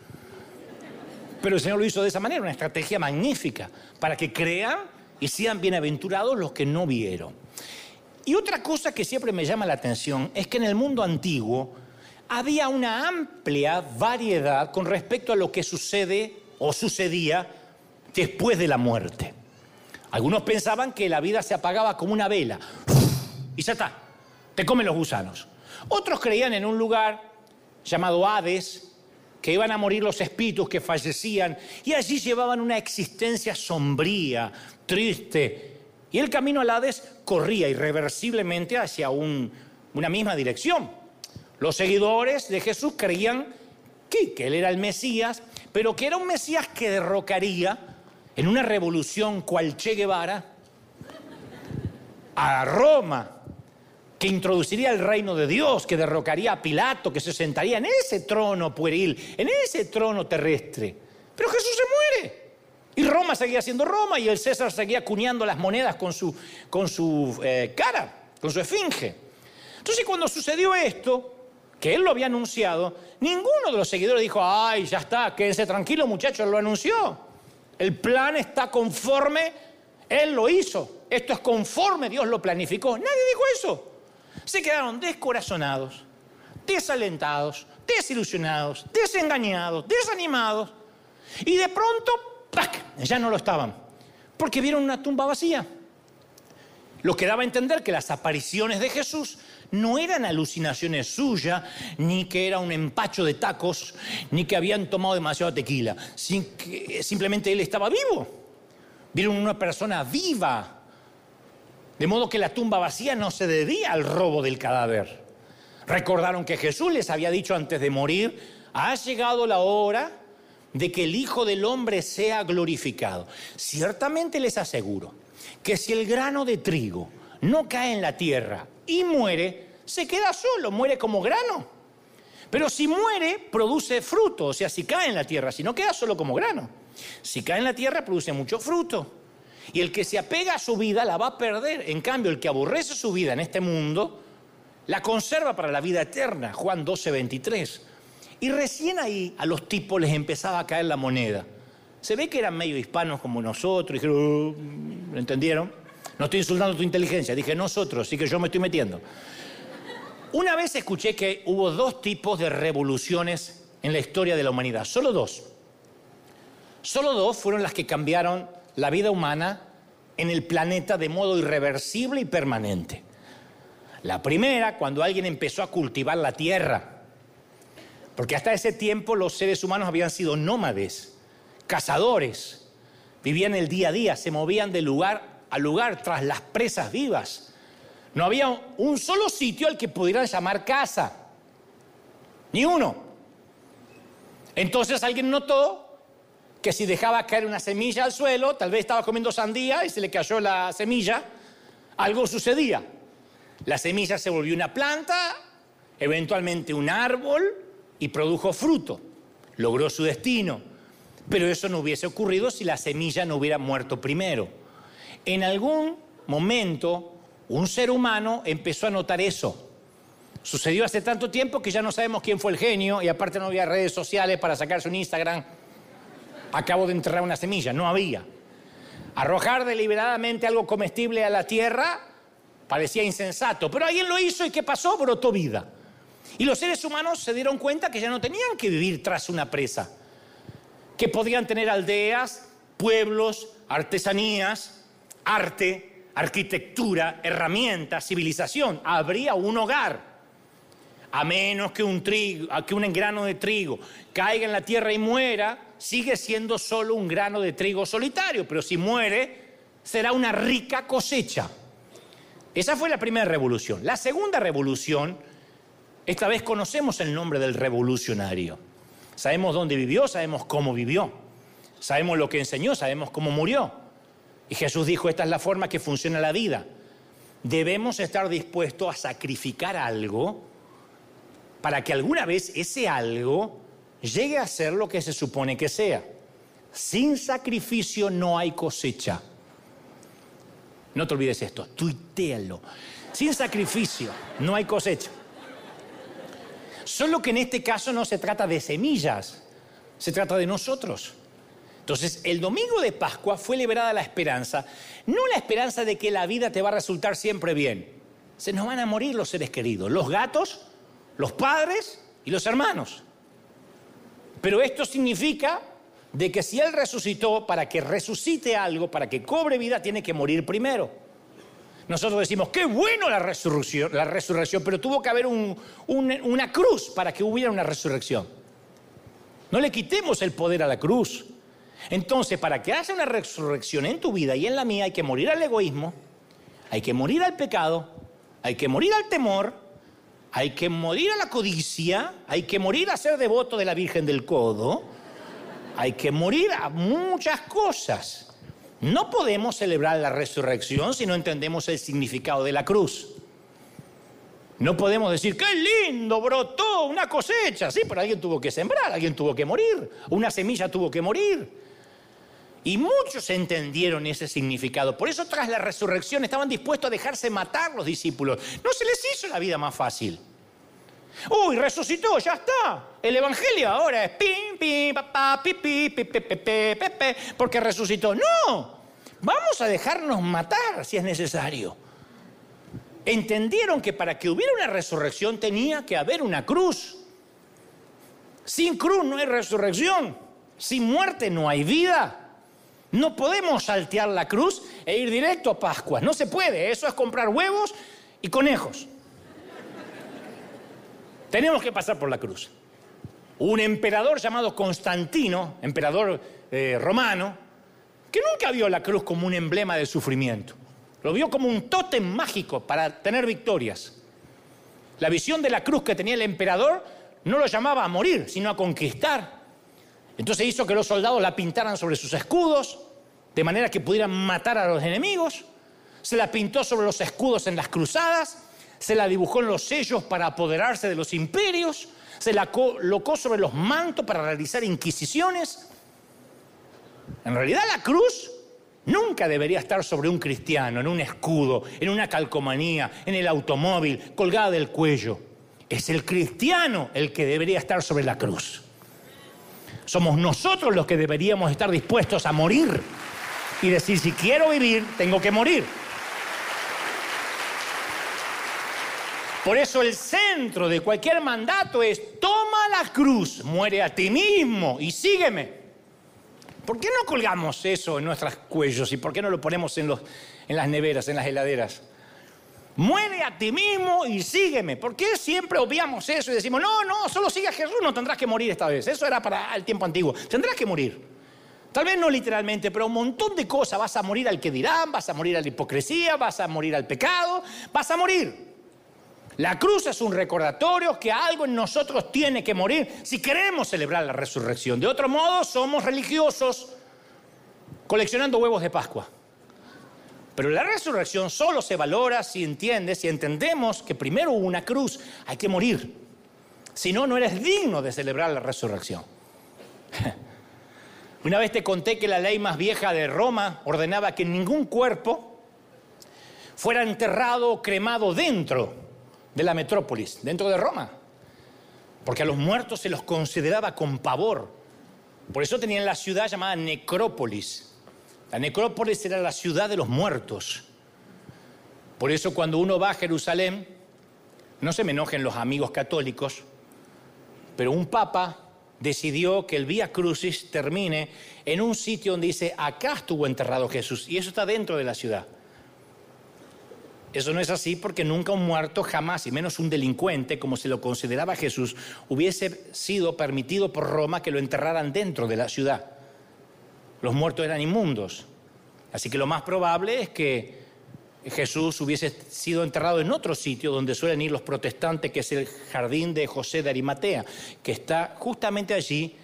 Pero el Señor lo hizo de esa manera, una estrategia magnífica, para que crean y sean bienaventurados los que no vieron. Y otra cosa que siempre me llama la atención es que en el mundo antiguo había una amplia variedad con respecto a lo que sucede o sucedía después de la muerte. Algunos pensaban que la vida se apagaba como una vela y ya está, te comen los gusanos. Otros creían en un lugar llamado Hades, que iban a morir los espíritus que fallecían, y allí llevaban una existencia sombría, triste, y el camino al Hades corría irreversiblemente hacia una misma dirección. Los seguidores de Jesús creían que, que él era el Mesías, pero que era un Mesías que derrocaría en una revolución cual Che Guevara a Roma, que introduciría el reino de Dios, que derrocaría a Pilato, que se sentaría en ese trono pueril, en ese trono terrestre. Pero Jesús se muere. Y Roma seguía siendo Roma y el César seguía cuñando las monedas con su, con su eh, cara, con su esfinge. Entonces cuando sucedió esto, que él lo había anunciado, ninguno de los seguidores dijo, ay, ya está, quédense tranquilo muchachos, lo anunció. El plan está conforme, él lo hizo. Esto es conforme Dios lo planificó. Nadie dijo eso. Se quedaron descorazonados, desalentados, desilusionados, desengañados, desanimados. Y de pronto, ¡pac! ya no lo estaban, porque vieron una tumba vacía. Lo que daba a entender que las apariciones de Jesús no eran alucinaciones suyas, ni que era un empacho de tacos, ni que habían tomado demasiado tequila. simplemente él estaba vivo. Vieron una persona viva. De modo que la tumba vacía no se debía al robo del cadáver. Recordaron que Jesús les había dicho antes de morir, ha llegado la hora de que el Hijo del Hombre sea glorificado. Ciertamente les aseguro que si el grano de trigo no cae en la tierra y muere, se queda solo, muere como grano. Pero si muere, produce fruto, o sea, si cae en la tierra, si no queda solo como grano. Si cae en la tierra, produce mucho fruto. Y el que se apega a su vida la va a perder. En cambio, el que aborrece su vida en este mundo, la conserva para la vida eterna. Juan 12, 23. Y recién ahí a los tipos les empezaba a caer la moneda. Se ve que eran medio hispanos como nosotros, y dijeron, ¿lo entendieron? No estoy insultando tu inteligencia, dije nosotros, sí que yo me estoy metiendo. Una vez escuché que hubo dos tipos de revoluciones en la historia de la humanidad, solo dos. Solo dos fueron las que cambiaron la vida humana en el planeta de modo irreversible y permanente. La primera, cuando alguien empezó a cultivar la tierra, porque hasta ese tiempo los seres humanos habían sido nómades, cazadores, vivían el día a día, se movían de lugar a lugar tras las presas vivas. No había un solo sitio al que pudieran llamar casa, ni uno. Entonces alguien notó que si dejaba caer una semilla al suelo, tal vez estaba comiendo sandía y se le cayó la semilla, algo sucedía. La semilla se volvió una planta, eventualmente un árbol, y produjo fruto, logró su destino. Pero eso no hubiese ocurrido si la semilla no hubiera muerto primero. En algún momento, un ser humano empezó a notar eso. Sucedió hace tanto tiempo que ya no sabemos quién fue el genio y aparte no había redes sociales para sacarse un Instagram. Acabo de enterrar una semilla, no había. Arrojar deliberadamente algo comestible a la tierra parecía insensato, pero alguien lo hizo y ¿qué pasó? Brotó vida. Y los seres humanos se dieron cuenta que ya no tenían que vivir tras una presa, que podían tener aldeas, pueblos, artesanías, arte, arquitectura, herramientas, civilización. Habría un hogar. A menos que un, trigo, que un grano de trigo caiga en la tierra y muera, sigue siendo solo un grano de trigo solitario, pero si muere, será una rica cosecha. Esa fue la primera revolución. La segunda revolución esta vez conocemos el nombre del revolucionario. Sabemos dónde vivió, sabemos cómo vivió. Sabemos lo que enseñó, sabemos cómo murió. Y Jesús dijo, esta es la forma que funciona la vida. Debemos estar dispuestos a sacrificar algo para que alguna vez ese algo llegue a ser lo que se supone que sea. Sin sacrificio no hay cosecha. No te olvides esto, tuitéalo. Sin sacrificio no hay cosecha. Solo que en este caso no se trata de semillas, se trata de nosotros. Entonces, el domingo de Pascua fue liberada la esperanza, no la esperanza de que la vida te va a resultar siempre bien. Se nos van a morir los seres queridos, los gatos, los padres y los hermanos. Pero esto significa de que si Él resucitó, para que resucite algo, para que cobre vida, tiene que morir primero. Nosotros decimos, qué bueno la resurrección, la resurrección pero tuvo que haber una cruz para que hubiera una resurrección. No le quitemos el poder a la cruz. Entonces, para que haya una resurrección en tu vida y en la mía, hay que morir al egoísmo, hay que morir al pecado, hay que morir al temor, hay que morir a la codicia, hay que morir a ser devoto de la Virgen del Codo, hay que morir a muchas cosas. No podemos celebrar la resurrección si no entendemos el significado de la cruz. No podemos decir, qué lindo, brotó una cosecha. Sí, pero alguien tuvo que sembrar, alguien tuvo que morir, una semilla tuvo que morir. Y muchos entendieron ese significado. Por eso tras la resurrección estaban dispuestos a dejarse matar los discípulos. No se les hizo la vida más fácil. Uy, resucitó, ya está. El evangelio ahora es pim, pim, papá, pi, pi, pi, pi, pi, porque resucitó. No, vamos a dejarnos matar si es necesario. Entendieron que para que hubiera una resurrección tenía que haber una cruz. Sin cruz no hay resurrección. Sin muerte no hay vida. No podemos saltear la cruz e ir directo a Pascua. No se puede. Eso es comprar huevos y conejos. Tenemos que pasar por la cruz. Un emperador llamado Constantino, emperador eh, romano, que nunca vio la cruz como un emblema de sufrimiento. Lo vio como un tótem mágico para tener victorias. La visión de la cruz que tenía el emperador no lo llamaba a morir, sino a conquistar. Entonces hizo que los soldados la pintaran sobre sus escudos, de manera que pudieran matar a los enemigos. Se la pintó sobre los escudos en las cruzadas, se la dibujó en los sellos para apoderarse de los imperios, se la colocó sobre los mantos para realizar inquisiciones. En realidad la cruz nunca debería estar sobre un cristiano, en un escudo, en una calcomanía, en el automóvil, colgada del cuello. Es el cristiano el que debería estar sobre la cruz. Somos nosotros los que deberíamos estar dispuestos a morir y decir, si quiero vivir, tengo que morir. Por eso el centro de cualquier mandato es, toma la cruz, muere a ti mismo y sígueme. ¿Por qué no colgamos eso en nuestros cuellos y por qué no lo ponemos en, los, en las neveras, en las heladeras? Muere a ti mismo y sígueme. ¿Por qué siempre obviamos eso y decimos, no, no, solo sigue a Jesús, no tendrás que morir esta vez? Eso era para el tiempo antiguo. Tendrás que morir. Tal vez no literalmente, pero un montón de cosas. Vas a morir al que dirán, vas a morir a la hipocresía, vas a morir al pecado, vas a morir. La cruz es un recordatorio que algo en nosotros tiene que morir si queremos celebrar la resurrección. De otro modo, somos religiosos coleccionando huevos de Pascua. Pero la resurrección solo se valora si entiendes, si entendemos que primero una cruz, hay que morir. Si no, no eres digno de celebrar la resurrección. Una vez te conté que la ley más vieja de Roma ordenaba que ningún cuerpo fuera enterrado o cremado dentro de la metrópolis, dentro de Roma. Porque a los muertos se los consideraba con pavor. Por eso tenían la ciudad llamada Necrópolis. La necrópolis era la ciudad de los muertos. Por eso cuando uno va a Jerusalén, no se me enojen los amigos católicos, pero un papa decidió que el Vía Crucis termine en un sitio donde dice, acá estuvo enterrado Jesús, y eso está dentro de la ciudad. Eso no es así porque nunca un muerto, jamás, y menos un delincuente, como se lo consideraba Jesús, hubiese sido permitido por Roma que lo enterraran dentro de la ciudad los muertos eran inmundos. Así que lo más probable es que Jesús hubiese sido enterrado en otro sitio donde suelen ir los protestantes, que es el jardín de José de Arimatea, que está justamente allí,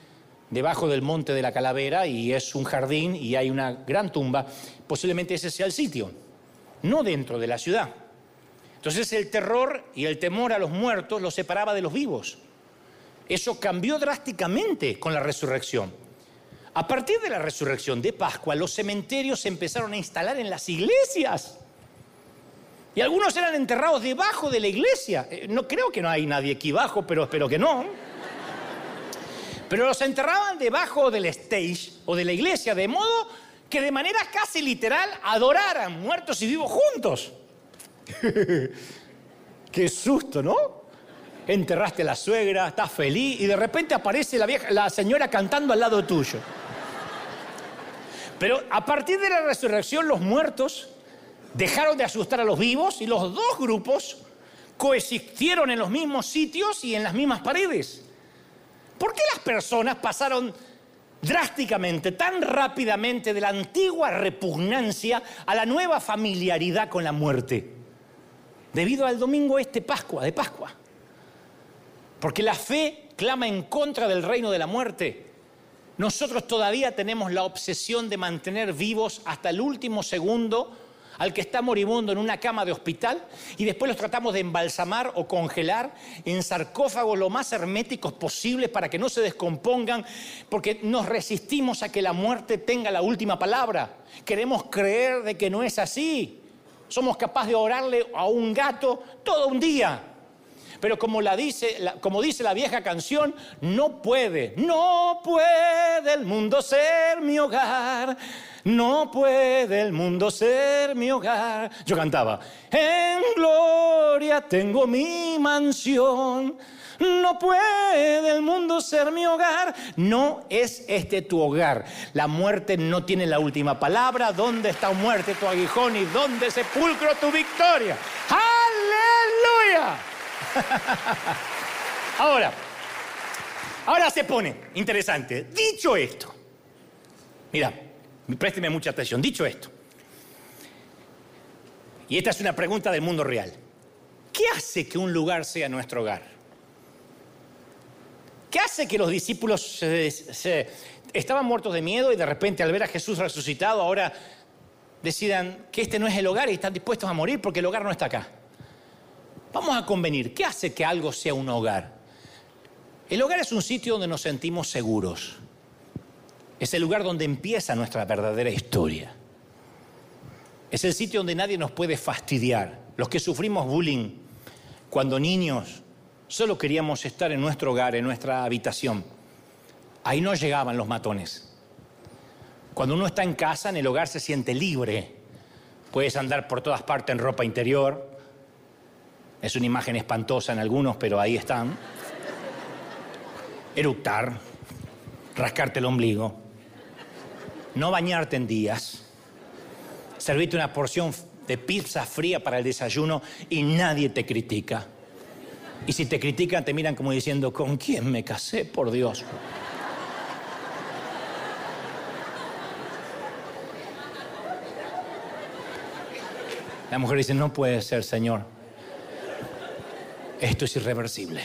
debajo del monte de la calavera, y es un jardín y hay una gran tumba. Posiblemente ese sea el sitio, no dentro de la ciudad. Entonces el terror y el temor a los muertos los separaba de los vivos. Eso cambió drásticamente con la resurrección. A partir de la resurrección de Pascua, los cementerios se empezaron a instalar en las iglesias. Y algunos eran enterrados debajo de la iglesia. Eh, no creo que no hay nadie aquí abajo, pero espero que no. Pero los enterraban debajo del stage o de la iglesia, de modo que de manera casi literal adoraran muertos y vivos juntos. Qué susto, ¿no? Enterraste a la suegra, estás feliz y de repente aparece la, vieja, la señora cantando al lado tuyo. Pero a partir de la resurrección los muertos dejaron de asustar a los vivos y los dos grupos coexistieron en los mismos sitios y en las mismas paredes. ¿Por qué las personas pasaron drásticamente, tan rápidamente de la antigua repugnancia a la nueva familiaridad con la muerte? Debido al domingo este Pascua, de Pascua. Porque la fe clama en contra del reino de la muerte. Nosotros todavía tenemos la obsesión de mantener vivos hasta el último segundo al que está moribundo en una cama de hospital y después los tratamos de embalsamar o congelar en sarcófagos lo más herméticos posibles para que no se descompongan, porque nos resistimos a que la muerte tenga la última palabra. Queremos creer de que no es así. Somos capaces de orarle a un gato todo un día. Pero como, la dice, como dice la vieja canción, no puede, no puede el mundo ser mi hogar. No puede el mundo ser mi hogar. Yo cantaba, en gloria tengo mi mansión. No puede el mundo ser mi hogar. No es este tu hogar. La muerte no tiene la última palabra. ¿Dónde está muerte tu aguijón y dónde sepulcro tu victoria? ¡Aleluya! ahora, ahora se pone interesante. Dicho esto, mira, présteme mucha atención. Dicho esto, y esta es una pregunta del mundo real. ¿Qué hace que un lugar sea nuestro hogar? ¿Qué hace que los discípulos estaban muertos de miedo y de repente al ver a Jesús resucitado ahora decidan que este no es el hogar y están dispuestos a morir porque el hogar no está acá? Vamos a convenir, ¿qué hace que algo sea un hogar? El hogar es un sitio donde nos sentimos seguros. Es el lugar donde empieza nuestra verdadera historia. Es el sitio donde nadie nos puede fastidiar. Los que sufrimos bullying cuando niños solo queríamos estar en nuestro hogar, en nuestra habitación. Ahí no llegaban los matones. Cuando uno está en casa, en el hogar se siente libre. Puedes andar por todas partes en ropa interior, es una imagen espantosa en algunos, pero ahí están. Eructar, rascarte el ombligo, no bañarte en días, servirte una porción de pizza fría para el desayuno y nadie te critica. Y si te critican, te miran como diciendo, ¿con quién me casé, por Dios? La mujer dice, no puede ser, Señor esto es irreversible.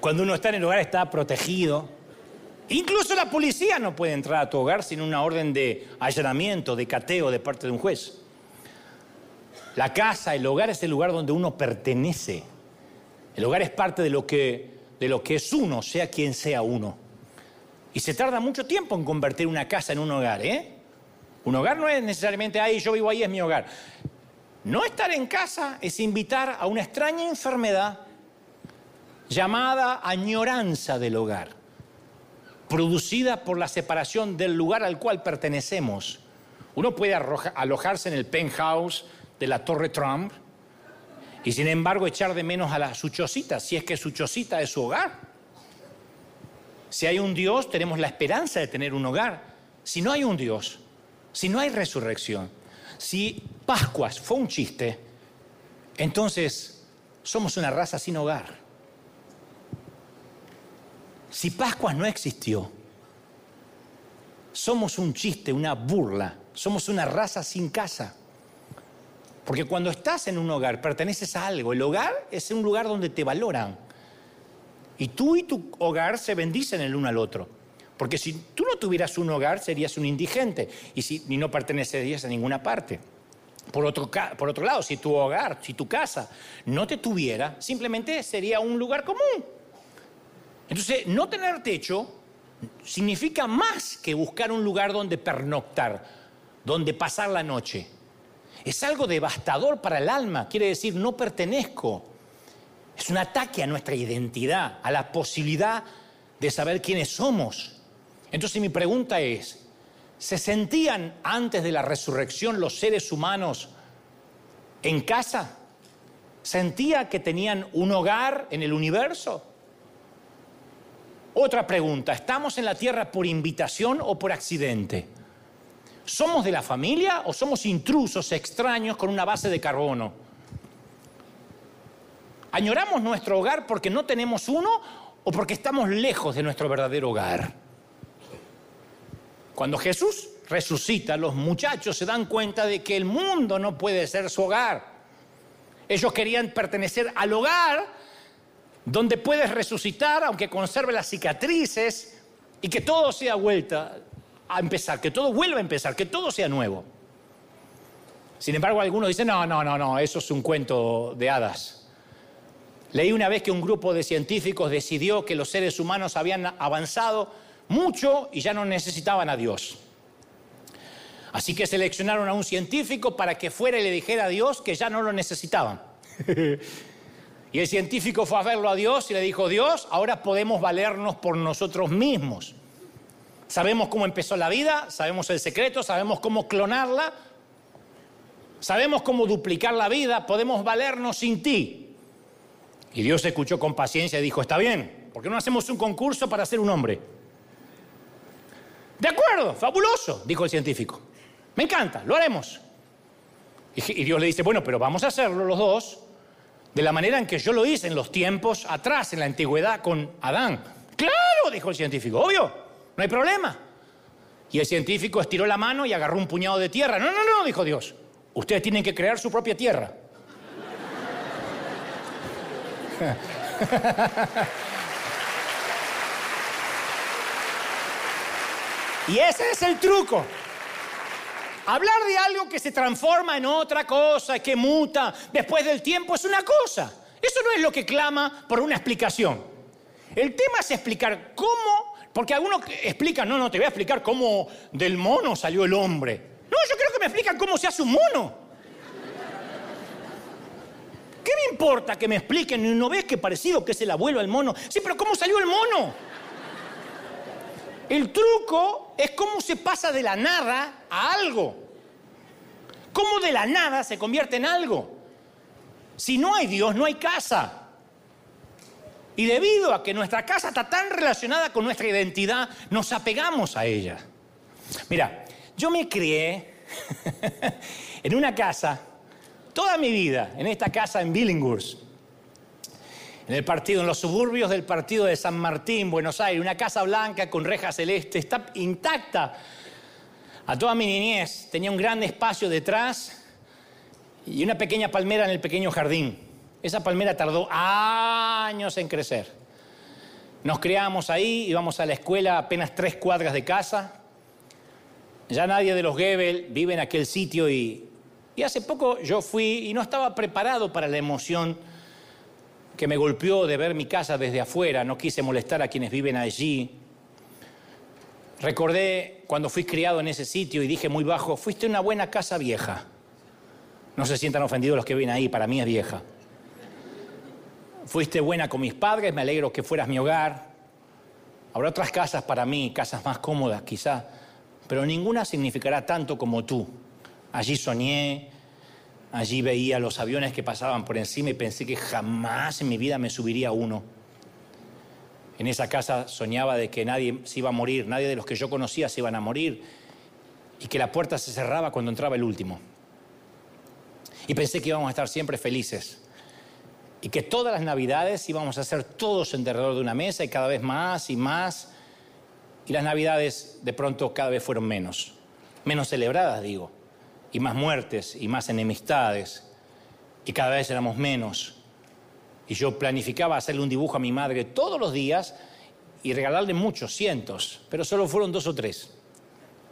Cuando uno está en el hogar está protegido. Incluso la policía no puede entrar a tu hogar sin una orden de allanamiento, de cateo de parte de un juez. La casa, el hogar es el lugar donde uno pertenece. El hogar es parte de lo que, de lo que es uno, sea quien sea uno. Y se tarda mucho tiempo en convertir una casa en un hogar, ¿eh? Un hogar no es necesariamente, ahí yo vivo ahí, es mi hogar. No estar en casa es invitar a una extraña enfermedad llamada añoranza del hogar, producida por la separación del lugar al cual pertenecemos. Uno puede alojarse en el penthouse de la Torre Trump y sin embargo echar de menos a la, su chocita, si es que su chocita es su hogar. Si hay un Dios, tenemos la esperanza de tener un hogar. Si no hay un Dios, si no hay resurrección, si Pascuas fue un chiste, entonces somos una raza sin hogar. Si Pascuas no existió, somos un chiste, una burla, somos una raza sin casa. Porque cuando estás en un hogar, perteneces a algo. El hogar es un lugar donde te valoran. Y tú y tu hogar se bendicen el uno al otro. Porque si tú no tuvieras un hogar, serías un indigente y, si, no pertenecerías a ninguna parte. Por otro, por otro lado, si tu hogar, si tu casa no te tuviera, simplemente sería un lugar común. Entonces, no tener techo significa más que buscar un lugar donde pernoctar, donde pasar la noche. Es algo devastador para el alma, quiere decir, no pertenezco. Es un ataque a nuestra identidad, a la posibilidad de saber quiénes somos. Entonces mi pregunta es, ¿se sentían antes de la resurrección los seres humanos en casa? ¿Sentía que tenían un hogar en el universo? Otra pregunta, ¿estamos en la tierra por invitación o por accidente? ¿Somos de la familia o somos intrusos extraños con una base de carbono? ¿Añoramos nuestro hogar porque no tenemos uno o porque estamos lejos de nuestro verdadero hogar? Cuando Jesús resucita, los muchachos se dan cuenta de que el mundo no puede ser su hogar. Ellos querían pertenecer al hogar donde puedes resucitar aunque conserve las cicatrices y que todo sea vuelta a empezar, que todo vuelva a empezar, que todo sea nuevo. Sin embargo, algunos dicen, no, no, no, no, eso es un cuento de hadas. Leí una vez que un grupo de científicos decidió que los seres humanos habían avanzado mucho y ya no necesitaban a Dios. Así que seleccionaron a un científico para que fuera y le dijera a Dios que ya no lo necesitaban. y el científico fue a verlo a Dios y le dijo, Dios, ahora podemos valernos por nosotros mismos. Sabemos cómo empezó la vida, sabemos el secreto, sabemos cómo clonarla, sabemos cómo duplicar la vida, podemos valernos sin ti. Y Dios escuchó con paciencia y dijo, está bien, ¿por qué no hacemos un concurso para ser un hombre? De acuerdo, fabuloso, dijo el científico. Me encanta, lo haremos. Y Dios le dice, bueno, pero vamos a hacerlo los dos de la manera en que yo lo hice en los tiempos atrás, en la antigüedad con Adán. Claro, dijo el científico, obvio, no hay problema. Y el científico estiró la mano y agarró un puñado de tierra. No, no, no, dijo Dios. Ustedes tienen que crear su propia tierra. y ese es el truco. Hablar de algo que se transforma en otra cosa, que muta después del tiempo, es una cosa. Eso no es lo que clama por una explicación. El tema es explicar cómo, porque algunos explican, no, no, te voy a explicar cómo del mono salió el hombre. No, yo creo que me explican cómo se hace un mono. ¿Qué me importa que me expliquen? ¿No ves qué parecido que es el abuelo al mono? Sí, pero ¿cómo salió el mono? El truco es cómo se pasa de la nada a algo. ¿Cómo de la nada se convierte en algo? Si no hay Dios, no hay casa. Y debido a que nuestra casa está tan relacionada con nuestra identidad, nos apegamos a ella. Mira, yo me crié en una casa, toda mi vida, en esta casa en Billinghurst en el partido, en los suburbios del partido de San Martín, Buenos Aires, una casa blanca con reja celeste, está intacta. A toda mi niñez tenía un gran espacio detrás y una pequeña palmera en el pequeño jardín. Esa palmera tardó años en crecer. Nos criábamos ahí, íbamos a la escuela apenas tres cuadras de casa. Ya nadie de los Gebel vive en aquel sitio y hace poco yo fui y no estaba preparado para la emoción que me golpeó de ver mi casa desde afuera, no quise molestar a quienes viven allí. Recordé cuando fui criado en ese sitio y dije muy bajo, fuiste una buena casa vieja. No se sientan ofendidos los que viven ahí, para mí es vieja. Fuiste buena con mis padres, me alegro que fueras mi hogar. Habrá otras casas para mí, casas más cómodas quizá, pero ninguna significará tanto como tú. Allí soñé, Allí veía los aviones que pasaban por encima y pensé que jamás en mi vida me subiría uno. En esa casa soñaba de que nadie se iba a morir, nadie de los que yo conocía se iban a morir y que la puerta se cerraba cuando entraba el último. Y pensé que íbamos a estar siempre felices y que todas las navidades íbamos a ser todos en derredor de una mesa y cada vez más y más. Y las navidades de pronto cada vez fueron menos, menos celebradas, digo y más muertes y más enemistades y cada vez éramos menos. Y yo planificaba hacerle un dibujo a mi madre todos los días y regalarle muchos, cientos, pero solo fueron dos o tres.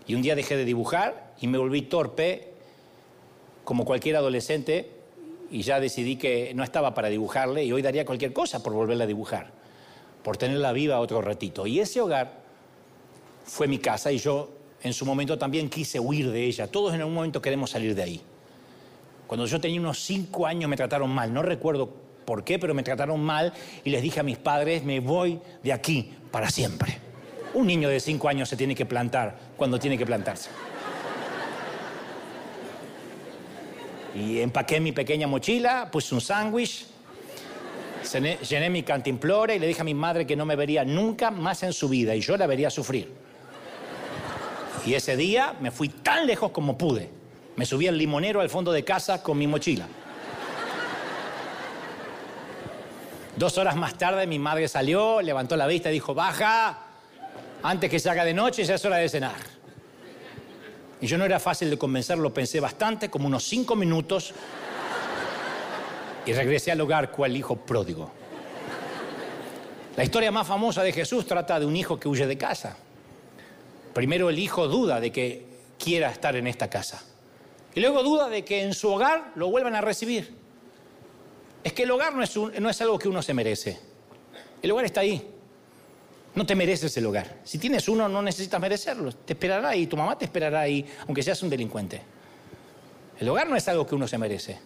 Y un día dejé de dibujar y me volví torpe como cualquier adolescente y ya decidí que no estaba para dibujarle y hoy daría cualquier cosa por volverla a dibujar, por tenerla viva otro ratito. Y ese hogar fue mi casa y yo en su momento también quise huir de ella. Todos en algún momento queremos salir de ahí. Cuando yo tenía unos cinco años me trataron mal, no recuerdo por qué, pero me trataron mal y les dije a mis padres, me voy de aquí para siempre. Un niño de cinco años se tiene que plantar cuando tiene que plantarse. Y empaqué mi pequeña mochila, puse un sándwich, llené mi cantimplora y le dije a mi madre que no me vería nunca más en su vida y yo la vería sufrir. Y ese día me fui tan lejos como pude. Me subí al limonero al fondo de casa con mi mochila. Dos horas más tarde mi madre salió, levantó la vista y dijo, baja, antes que se haga de noche ya es hora de cenar. Y yo no era fácil de convencerlo, pensé bastante, como unos cinco minutos, y regresé al hogar cual hijo pródigo. La historia más famosa de Jesús trata de un hijo que huye de casa. Primero el hijo duda de que quiera estar en esta casa. Y luego duda de que en su hogar lo vuelvan a recibir. Es que el hogar no es, algo que uno se merece. El hogar está ahí. No te mereces el hogar. Si tienes uno, no necesitas merecerlo. Te esperará ahí, tu mamá te esperará ahí, aunque seas un delincuente. El hogar no es algo que uno se merece.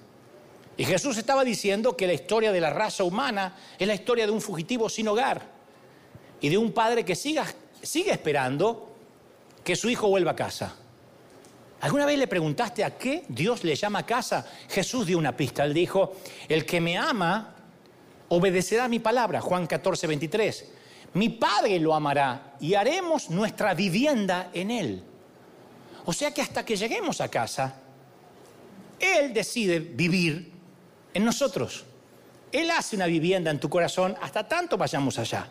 Y Jesús estaba diciendo que la historia de la raza humana es la historia de un fugitivo sin hogar y de un padre que sigue esperando que su hijo vuelva a casa. ¿Alguna vez le preguntaste a qué Dios le llama casa? Jesús dio una pista. Él dijo, el que me ama obedecerá a mi palabra. Juan 14, 23. Mi Padre lo amará y haremos nuestra vivienda en Él. O sea que hasta que lleguemos a casa, Él decide vivir en nosotros. Él hace una vivienda en tu corazón hasta tanto vayamos allá.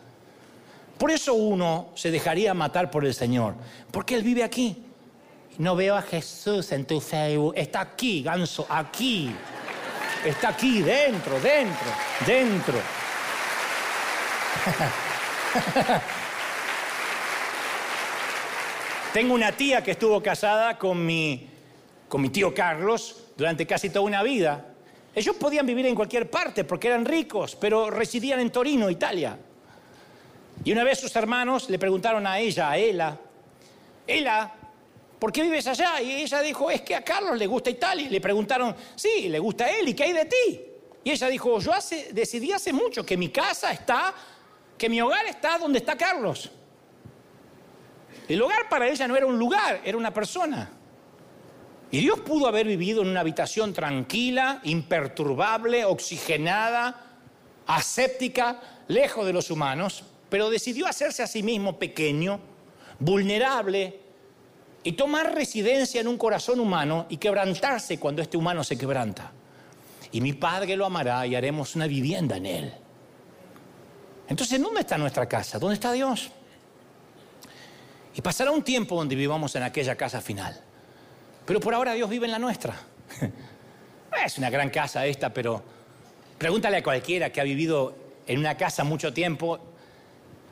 Por eso uno se dejaría matar por el Señor, porque Él vive aquí. No veo a Jesús en tu Facebook. Está aquí, ganso, aquí. Está aquí, dentro, dentro, dentro. Tengo una tía que estuvo casada con mi, con mi tío Carlos durante casi toda una vida. Ellos podían vivir en cualquier parte porque eran ricos, pero residían en Torino, Italia. Y una vez sus hermanos le preguntaron a ella, a Ela, Ela, ¿por qué vives allá? Y ella dijo, es que a Carlos le gusta Italia. Y le preguntaron, sí, le gusta a él, ¿y qué hay de ti? Y ella dijo, yo decidí hace mucho que mi casa está, que mi hogar está donde está Carlos. El hogar para ella no era un lugar, era una persona. Y Dios pudo haber vivido en una habitación tranquila, imperturbable, oxigenada, aséptica, lejos de los humanos, pero decidió hacerse a sí mismo pequeño, vulnerable, y tomar residencia en un corazón humano y quebrantarse cuando este humano se quebranta. Y mi Padre lo amará y haremos una vivienda en él. Entonces, ¿dónde está nuestra casa? ¿Dónde está Dios? Y pasará un tiempo donde vivamos en aquella casa final. Pero por ahora Dios vive en la nuestra. Es una gran casa esta, pero pregúntale a cualquiera que ha vivido en una casa mucho tiempo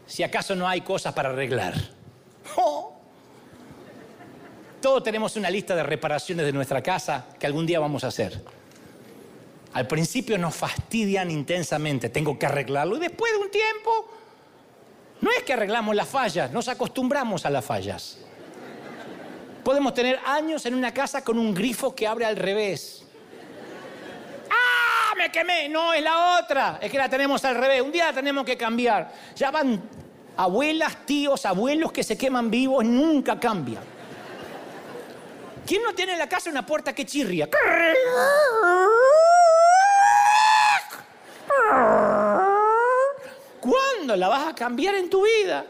si acaso no hay cosas para arreglar. ¡Oh! Todos tenemos una lista de reparaciones de nuestra casa que algún día vamos a hacer. Al principio nos fastidian intensamente, tengo que arreglarlo y después de un tiempo no es que arreglamos las fallas, nos acostumbramos a las fallas. Podemos tener años en una casa con un grifo que abre al revés. Me quemé. No, es la otra. Es que la tenemos al revés. Un día la tenemos que cambiar. Ya van abuelas, tíos, abuelos que se queman vivos, nunca cambian. ¿Quién no tiene en la casa una puerta que chirria? ¿Cuándo la vas a cambiar en tu vida?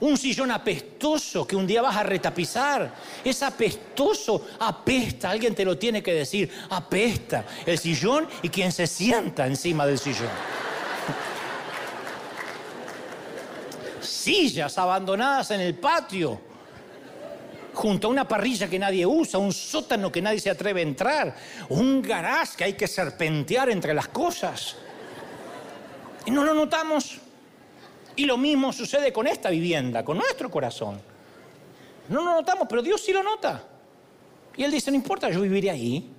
Un sillón apestoso que un día vas a retapizar. Es apestoso, apesta, alguien te lo tiene que decir. Apesta el sillón y quien se sienta encima del sillón. Sillas abandonadas en el patio junto a una parrilla que nadie usa, un sótano que nadie se atreve a entrar, un garage que hay que serpentear entre las cosas. Y no lo notamos. Y lo mismo sucede con esta vivienda, con nuestro corazón. No lo notamos, pero Dios sí lo nota. Y Él dice, no importa, yo viviré ahí.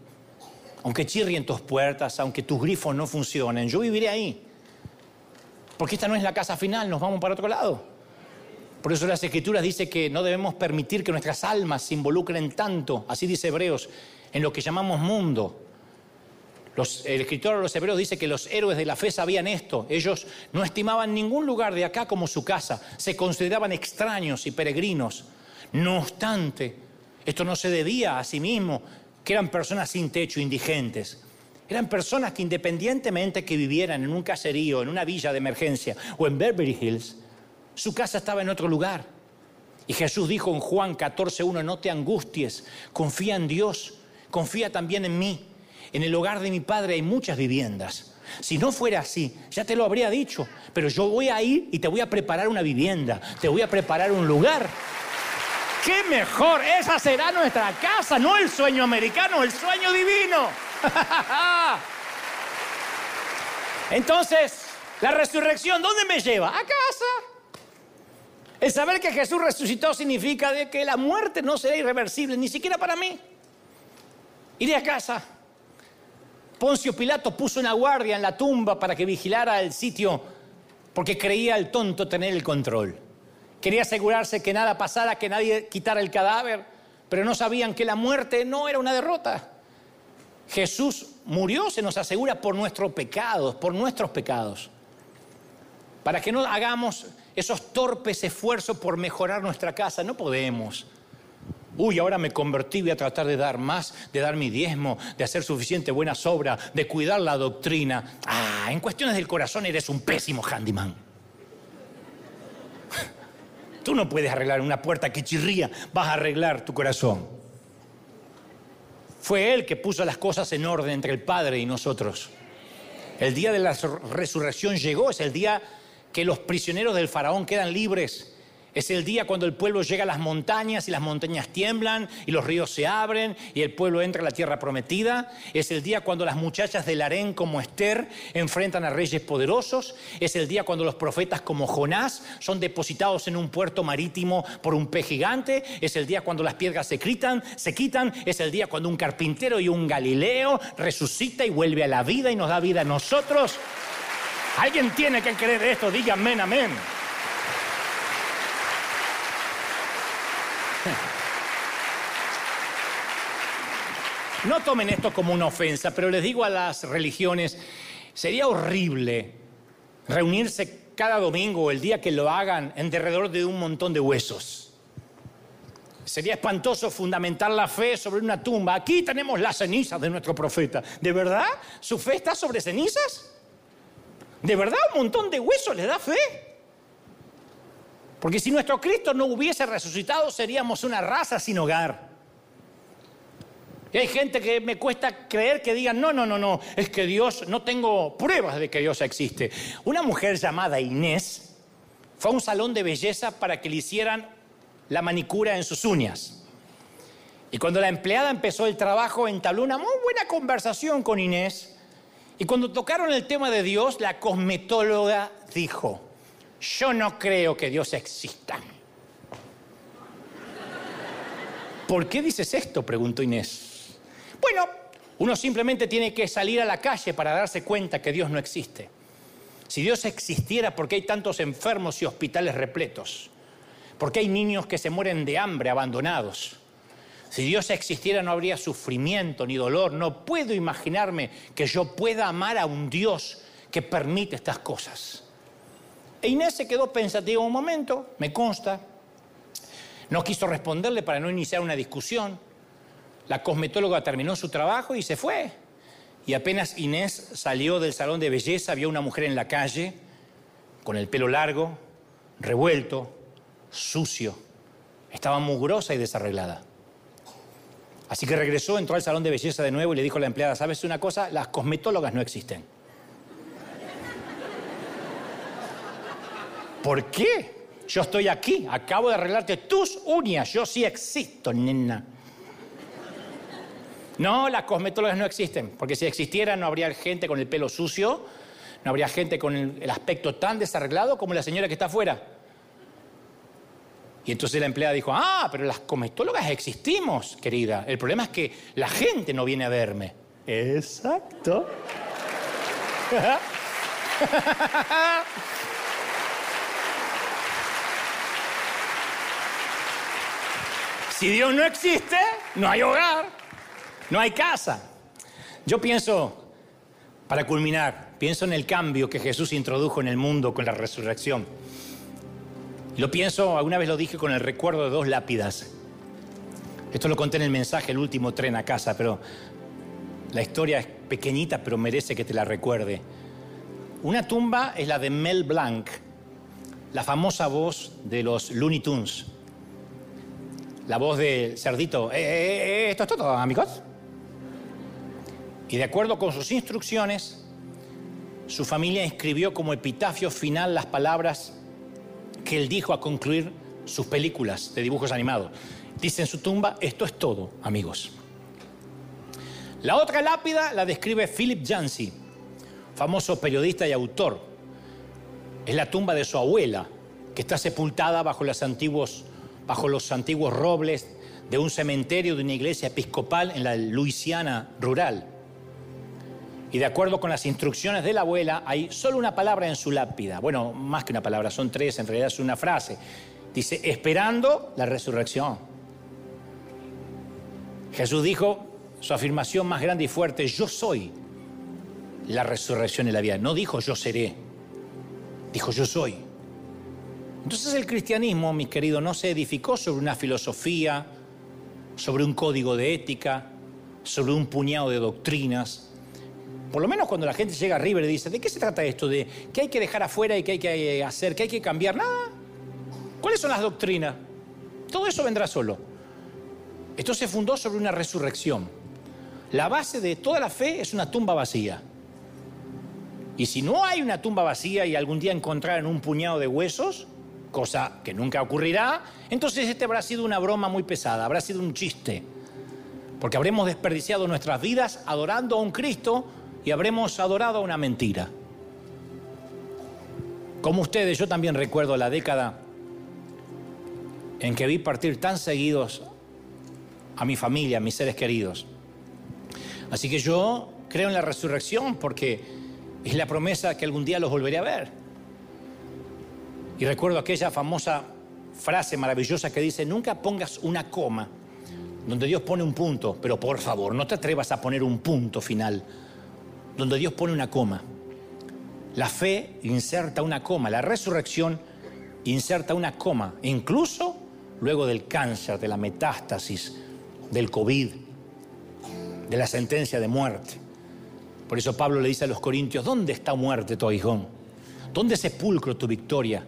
Aunque chirrien tus puertas, aunque tus grifos no funcionen, yo viviré ahí. Porque esta no es la casa final, nos vamos para otro lado. Por eso las escrituras dice que no debemos permitir que nuestras almas se involucren tanto, así dice Hebreos, en lo que llamamos mundo. El escritor de los Hebreos dice que los héroes de la fe sabían esto. Ellos no estimaban ningún lugar de acá como su casa. Se consideraban extraños y peregrinos. No obstante, esto no se debía a sí mismo, que eran personas sin techo, indigentes. Eran personas que independientemente que vivieran en un caserío, en una villa de emergencia o en Beverly Hills, su casa estaba en otro lugar. Y Jesús dijo en Juan 14.1, no te angusties, confía en Dios, confía también en mí. En el hogar de mi Padre hay muchas viviendas. Si no fuera así, ya te lo habría dicho. Pero yo voy a ir y te voy a preparar una vivienda, te voy a preparar un lugar. ¡Qué mejor! Esa será nuestra casa, no el sueño americano, el sueño divino. Entonces, la resurrección, ¿dónde me lleva? A casa. El saber que Jesús resucitó significa de que la muerte no será irreversible, ni siquiera para mí. Iré a casa. Poncio Pilato puso una guardia en la tumba para que vigilara el sitio porque creía el tonto tener el control. Quería asegurarse que nada pasara, que nadie quitara el cadáver, pero no sabían que la muerte no era una derrota. Jesús murió, se nos asegura, por nuestros pecados, por nuestros pecados. Para que no hagamos esos torpes esfuerzos por mejorar nuestra casa, no podemos. Uy, ahora me convertí, voy a tratar de dar más, de dar mi diezmo, de hacer suficiente buena sobra, de cuidar la doctrina. Ah, en cuestiones del corazón eres un pésimo handyman. Tú no puedes arreglar una puerta que chirría, vas a arreglar tu corazón. Fue Él que puso las cosas en orden entre el Padre y nosotros. El día de la resurrección llegó, es el día que los prisioneros del faraón quedan libres es el día cuando el pueblo llega a las montañas y las montañas tiemblan y los ríos se abren y el pueblo entra a la tierra prometida. Es el día cuando las muchachas del harén como Esther enfrentan a reyes poderosos. Es el día cuando los profetas como Jonás son depositados en un puerto marítimo por un pez gigante. Es el día cuando las piedras se quitan, se quitan. Es el día cuando un carpintero y un galileo resucita y vuelve a la vida y nos da vida a nosotros. Alguien tiene que creer esto, diga amén, amén. No tomen esto como una ofensa, pero les digo a las religiones, sería horrible reunirse cada domingo o el día que lo hagan en derredor de un montón de huesos. Sería espantoso fundamentar la fe sobre una tumba. Aquí tenemos las cenizas de nuestro profeta. ¿De verdad? ¿Su fe está sobre cenizas? ¿De verdad un montón de huesos le da fe? Porque si nuestro Cristo no hubiese resucitado, seríamos una raza sin hogar. Y hay gente que me cuesta creer que digan, no, no, no, no, es que Dios, no tengo pruebas de que Dios existe. Una mujer llamada Inés fue a un salón de belleza para que le hicieran la manicura en sus uñas. Y cuando la empleada empezó el trabajo, entabló una muy buena conversación con Inés. Y cuando tocaron el tema de Dios, la cosmetóloga dijo, yo no creo que Dios exista. ¿Por qué dices esto? preguntó Inés. Bueno, uno simplemente tiene que salir a la calle para darse cuenta que Dios no existe. Si Dios existiera, ¿por qué hay tantos enfermos y hospitales repletos? ¿Por qué hay niños que se mueren de hambre abandonados? Si Dios existiera no habría sufrimiento ni dolor. No puedo imaginarme que yo pueda amar a un Dios que permite estas cosas. E Inés se quedó pensativa un momento, me consta. No quiso responderle para no iniciar una discusión. La cosmetóloga terminó su trabajo y se fue. Y apenas Inés salió del salón de belleza, vio una mujer en la calle, con el pelo largo, revuelto, sucio. Estaba mugrosa y desarreglada. Así que regresó, entró al salón de belleza de nuevo y le dijo a la empleada, ¿sabes una cosa? Las cosmetólogas no existen. ¿Por qué? Yo estoy aquí, acabo de arreglarte tus uñas, yo sí existo, nena. No, las cosmetólogas no existen, porque si existieran no habría gente con el pelo sucio, no habría gente con el, aspecto tan desarreglado como la señora que está afuera. Y entonces la empleada dijo, ah, pero las cosmetólogas existimos, querida. El problema es que la gente no viene a verme. Exacto. si Dios no existe, no hay hogar. No hay casa. Yo pienso, para culminar, pienso en el cambio que Jesús introdujo en el mundo con la resurrección. Lo pienso, alguna vez lo dije con el recuerdo de dos lápidas. Esto lo conté en el mensaje, el último tren a casa, pero la historia es pequeñita, pero merece que te la recuerde. Una tumba es la de Mel Blanc, la famosa voz de los Looney Tunes. La voz del cerdito. Eh, eh, eh, esto es todo, amigos. Y de acuerdo con sus instrucciones, su familia escribió como epitafio final las palabras que él dijo a concluir sus películas de dibujos animados. Dice en su tumba, esto es todo, amigos. La otra lápida la describe Philip Yancey, famoso periodista y autor. Es la tumba de su abuela, que está sepultada bajo los antiguos, bajo los antiguos robles de un cementerio de una iglesia episcopal en la Luisiana rural. Y de acuerdo con las instrucciones de la abuela, hay solo una palabra en su lápida. Bueno, más que una palabra, son tres, en realidad es una frase. Dice, esperando la resurrección. Jesús dijo su afirmación más grande y fuerte, yo soy la resurrección y la vida. No dijo yo seré, dijo yo soy. Entonces el cristianismo, mis queridos, no se edificó sobre una filosofía, sobre un código de ética, sobre un puñado de doctrinas. Por lo menos cuando la gente llega a River y dice, ¿de qué se trata esto? ¿De qué hay que dejar afuera y qué hay que hacer? ¿Qué hay que cambiar? Nada. ¿Cuáles son las doctrinas? Todo eso vendrá solo. Esto se fundó sobre una resurrección. La base de toda la fe es una tumba vacía. Y si no hay una tumba vacía y algún día encontraran un puñado de huesos, cosa que nunca ocurrirá, entonces este habrá sido una broma muy pesada, habrá sido un chiste, porque habremos desperdiciado nuestras vidas adorando a un Cristo y habremos adorado a una mentira. Como ustedes, yo también recuerdo la década en que vi partir tan seguidos a mi familia, a mis seres queridos. Así que yo creo en la resurrección porque es la promesa que algún día los volveré a ver. Y recuerdo aquella famosa frase maravillosa que dice, nunca pongas una coma donde Dios pone un punto, pero por favor, no te atrevas a poner un punto final, donde Dios pone una coma. La fe inserta una coma, la resurrección inserta una coma, incluso luego del cáncer, de la metástasis, del COVID, de la sentencia de muerte. Por eso Pablo le dice a los corintios, ¿dónde está muerte tu aguijón? ¿Dónde sepulcro tu victoria?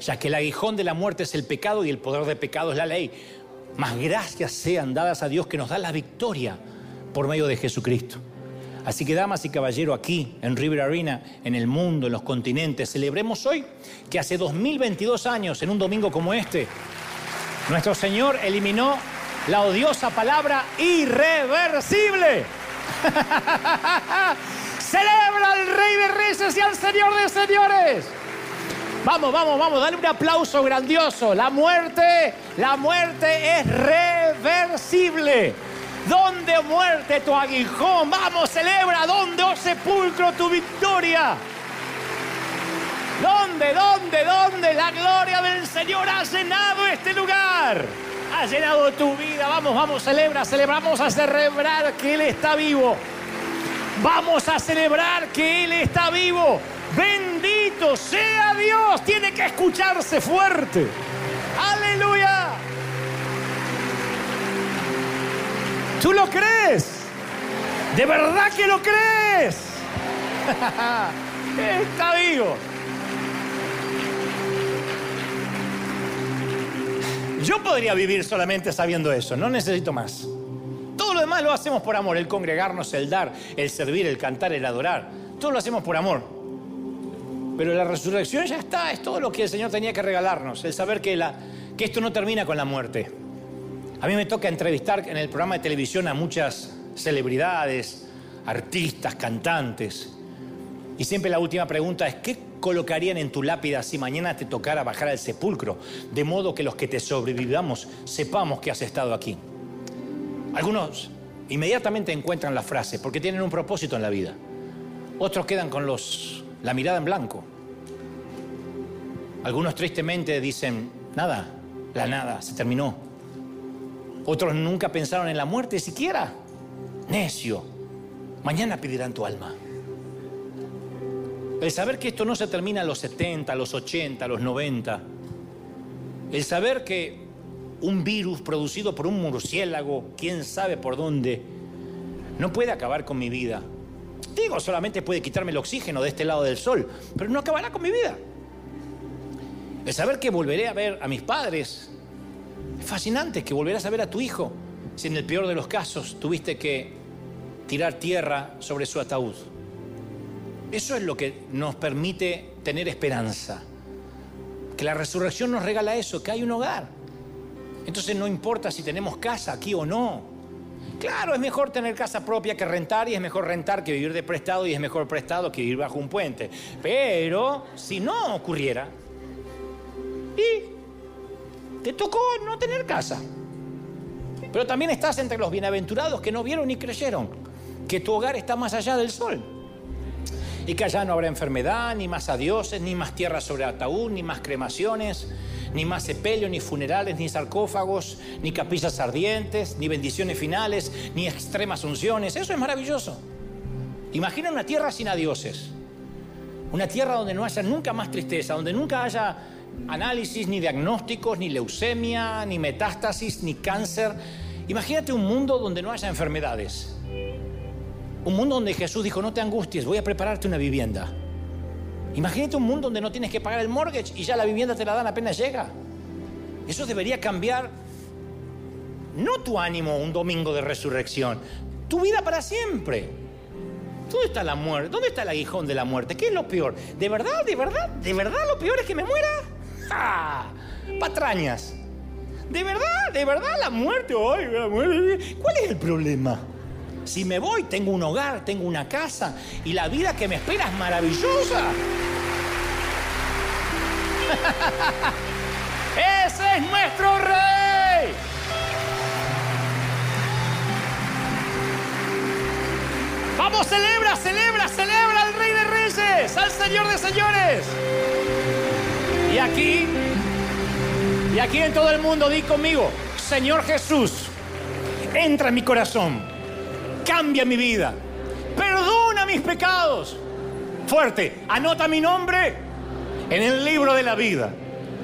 Ya que el aguijón de la muerte es el pecado y el poder de pecado es la ley. Más gracias sean dadas a Dios que nos da la victoria por medio de Jesucristo. Así que damas y caballeros, aquí en River Arena, en el mundo, en los continentes, celebremos hoy que hace 2022 años, en un domingo como este, nuestro Señor eliminó la odiosa palabra irreversible. Celebra al Rey de Reyes y al Señor de Señores. Vamos, vamos, vamos, dale un aplauso grandioso. La muerte, la muerte es reversible. ¿Dónde muerte tu aguijón? Vamos, celebra. ¿Dónde, oh sepulcro, tu victoria? ¿Dónde, dónde, dónde la gloria del Señor ha llenado este lugar? Ha llenado tu vida. Vamos, vamos, celebra, celebramos a celebrar que Él está vivo. Vamos a celebrar que Él está vivo. Bendito sea Dios. Tiene que escucharse fuerte. Aleluya. ¿Tú lo crees? ¿De verdad que lo crees? Está vivo. Yo podría vivir solamente sabiendo eso, no necesito más. Todo lo demás lo hacemos por amor, el congregarnos, el dar, el servir, el cantar, el adorar. Todo lo hacemos por amor. Pero la resurrección ya está, es todo lo que el Señor tenía que regalarnos, el saber que, esto no termina con la muerte. A mí me toca entrevistar en el programa de televisión a muchas celebridades, artistas, cantantes. Y siempre la última pregunta es, ¿qué colocarían en tu lápida si mañana te tocara bajar al sepulcro? De modo que los que te sobrevivamos sepamos que has estado aquí. Algunos inmediatamente encuentran la frase porque tienen un propósito en la vida. Otros quedan con los la mirada en blanco. Algunos tristemente dicen, nada, la nada, se terminó. Otros nunca pensaron en la muerte siquiera. Necio, mañana pedirán tu alma. El saber que esto no se termina a los 70, a los 80, a los 90. El saber que un virus producido por un murciélago, quién sabe por dónde, no puede acabar con mi vida. Digo, solamente puede quitarme el oxígeno de este lado del sol, pero no acabará con mi vida. El saber que volveré a ver a mis padres es fascinante, que volverás a ver a tu hijo si en el peor de los casos tuviste que tirar tierra sobre su ataúd. Eso es lo que nos permite tener esperanza. Que la resurrección nos regala eso, que hay un hogar. Entonces no importa si tenemos casa aquí o no. Claro, es mejor tener casa propia que rentar y es mejor rentar que vivir de prestado y es mejor prestado que vivir bajo un puente. Pero si no ocurriera y te tocó no tener casa. Pero también estás entre los bienaventurados que no vieron ni creyeron que tu hogar está más allá del sol. Y que allá no habrá enfermedad, ni más adioses, ni más tierra sobre ataúd, ni más cremaciones, ni más sepelio, ni funerales, ni sarcófagos, ni capillas ardientes, ni bendiciones finales, ni extremas unciones. Eso es maravilloso. Imagina una tierra sin adioses. Una tierra donde no haya nunca más tristeza, donde nunca haya análisis, ni diagnósticos, ni leucemia, ni metástasis, ni cáncer. Imagínate un mundo donde no haya enfermedades. Un mundo donde Jesús dijo, no te angusties, voy a prepararte una vivienda. Imagínate un mundo donde no tienes que pagar el mortgage y ya la vivienda te la dan apenas llega. Eso debería cambiar no tu ánimo un domingo de resurrección, tu vida para siempre. ¿Dónde está la muerte? ¿Dónde está el aguijón de la muerte? ¿Qué es lo peor? ¿De verdad, de verdad, de verdad lo peor es que me muera? ¡Ah! Patrañas. ¿De verdad, de verdad la muerte? La muerte. ¿Cuál es el problema? Si me voy, tengo un hogar, tengo una casa y la vida que me espera es maravillosa. Ese es nuestro rey. Vamos, celebra, celebra, celebra al Rey de Reyes, al Señor de Señores. Y aquí, y aquí en todo el mundo, di conmigo, Señor Jesús, entra en mi corazón, cambia mi vida, perdona mis pecados. Fuerte, anota mi nombre en el libro de la vida.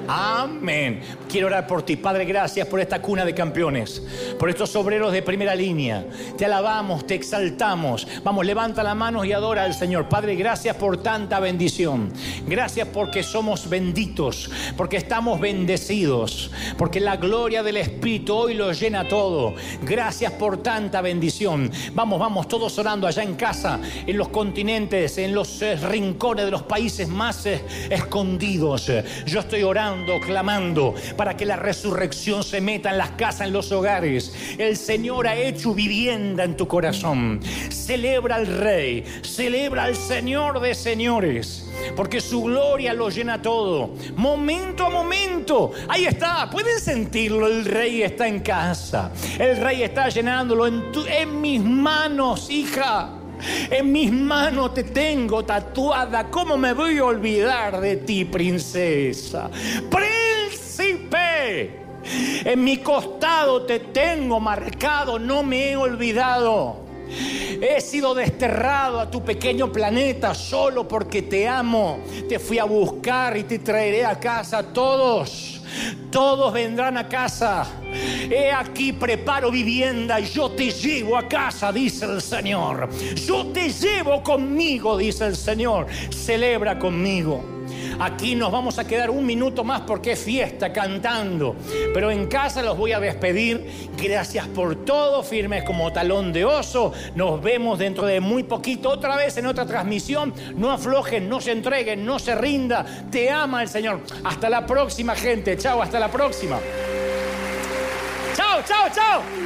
Amén. Quiero orar por ti. Padre, gracias por esta cuna de campeones, por estos obreros de primera línea. Te alabamos, te exaltamos. Vamos, levanta la mano y adora al Señor. Padre, gracias por tanta bendición. Gracias porque somos benditos, porque estamos bendecidos, porque la gloria del Espíritu hoy lo llena todo. Gracias por tanta bendición. Vamos, vamos, todos orando allá en casa, en los continentes, en los eh, rincones de los países más eh, escondidos. Yo estoy orando, clamando para que la resurrección se meta en las casas, en los hogares. El Señor ha hecho vivienda en tu corazón. Celebra al Rey, celebra al Señor de señores, porque su gloria lo llena todo. Momento a momento, ahí está, pueden sentirlo, el Rey está en casa. El Rey está llenándolo en, en mis manos, hija. En mis manos te tengo tatuada. ¿Cómo me voy a olvidar de ti, princesa? Príncipe. En mi costado te tengo marcado. No me he olvidado. He sido desterrado a tu pequeño planeta solo porque te amo. Te fui a buscar y te traeré a casa todos. Todos vendrán a casa. He aquí preparo vivienda y yo te llevo a casa, dice el Señor. Yo te llevo conmigo, dice el Señor. Celebra conmigo. Aquí nos vamos a quedar un minuto más porque es fiesta cantando. Pero en casa los voy a despedir. Gracias por todo, firmes como talón de oso. Nos vemos dentro de muy poquito otra vez en otra transmisión. No aflojen, no se entreguen, no se rinda. Te ama el Señor. Hasta la próxima, gente. Chao, hasta la próxima. Chao, chao, chao.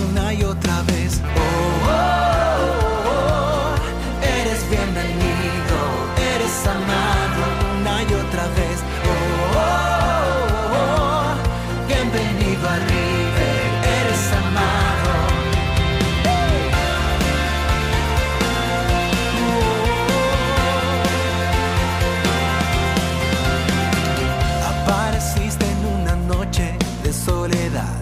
una y otra vez. Oh, oh, oh, oh, eres bienvenido, eres amado una y otra vez. Oh, oh, oh, bienvenido a River, eres amado. Apareciste en una noche de soledad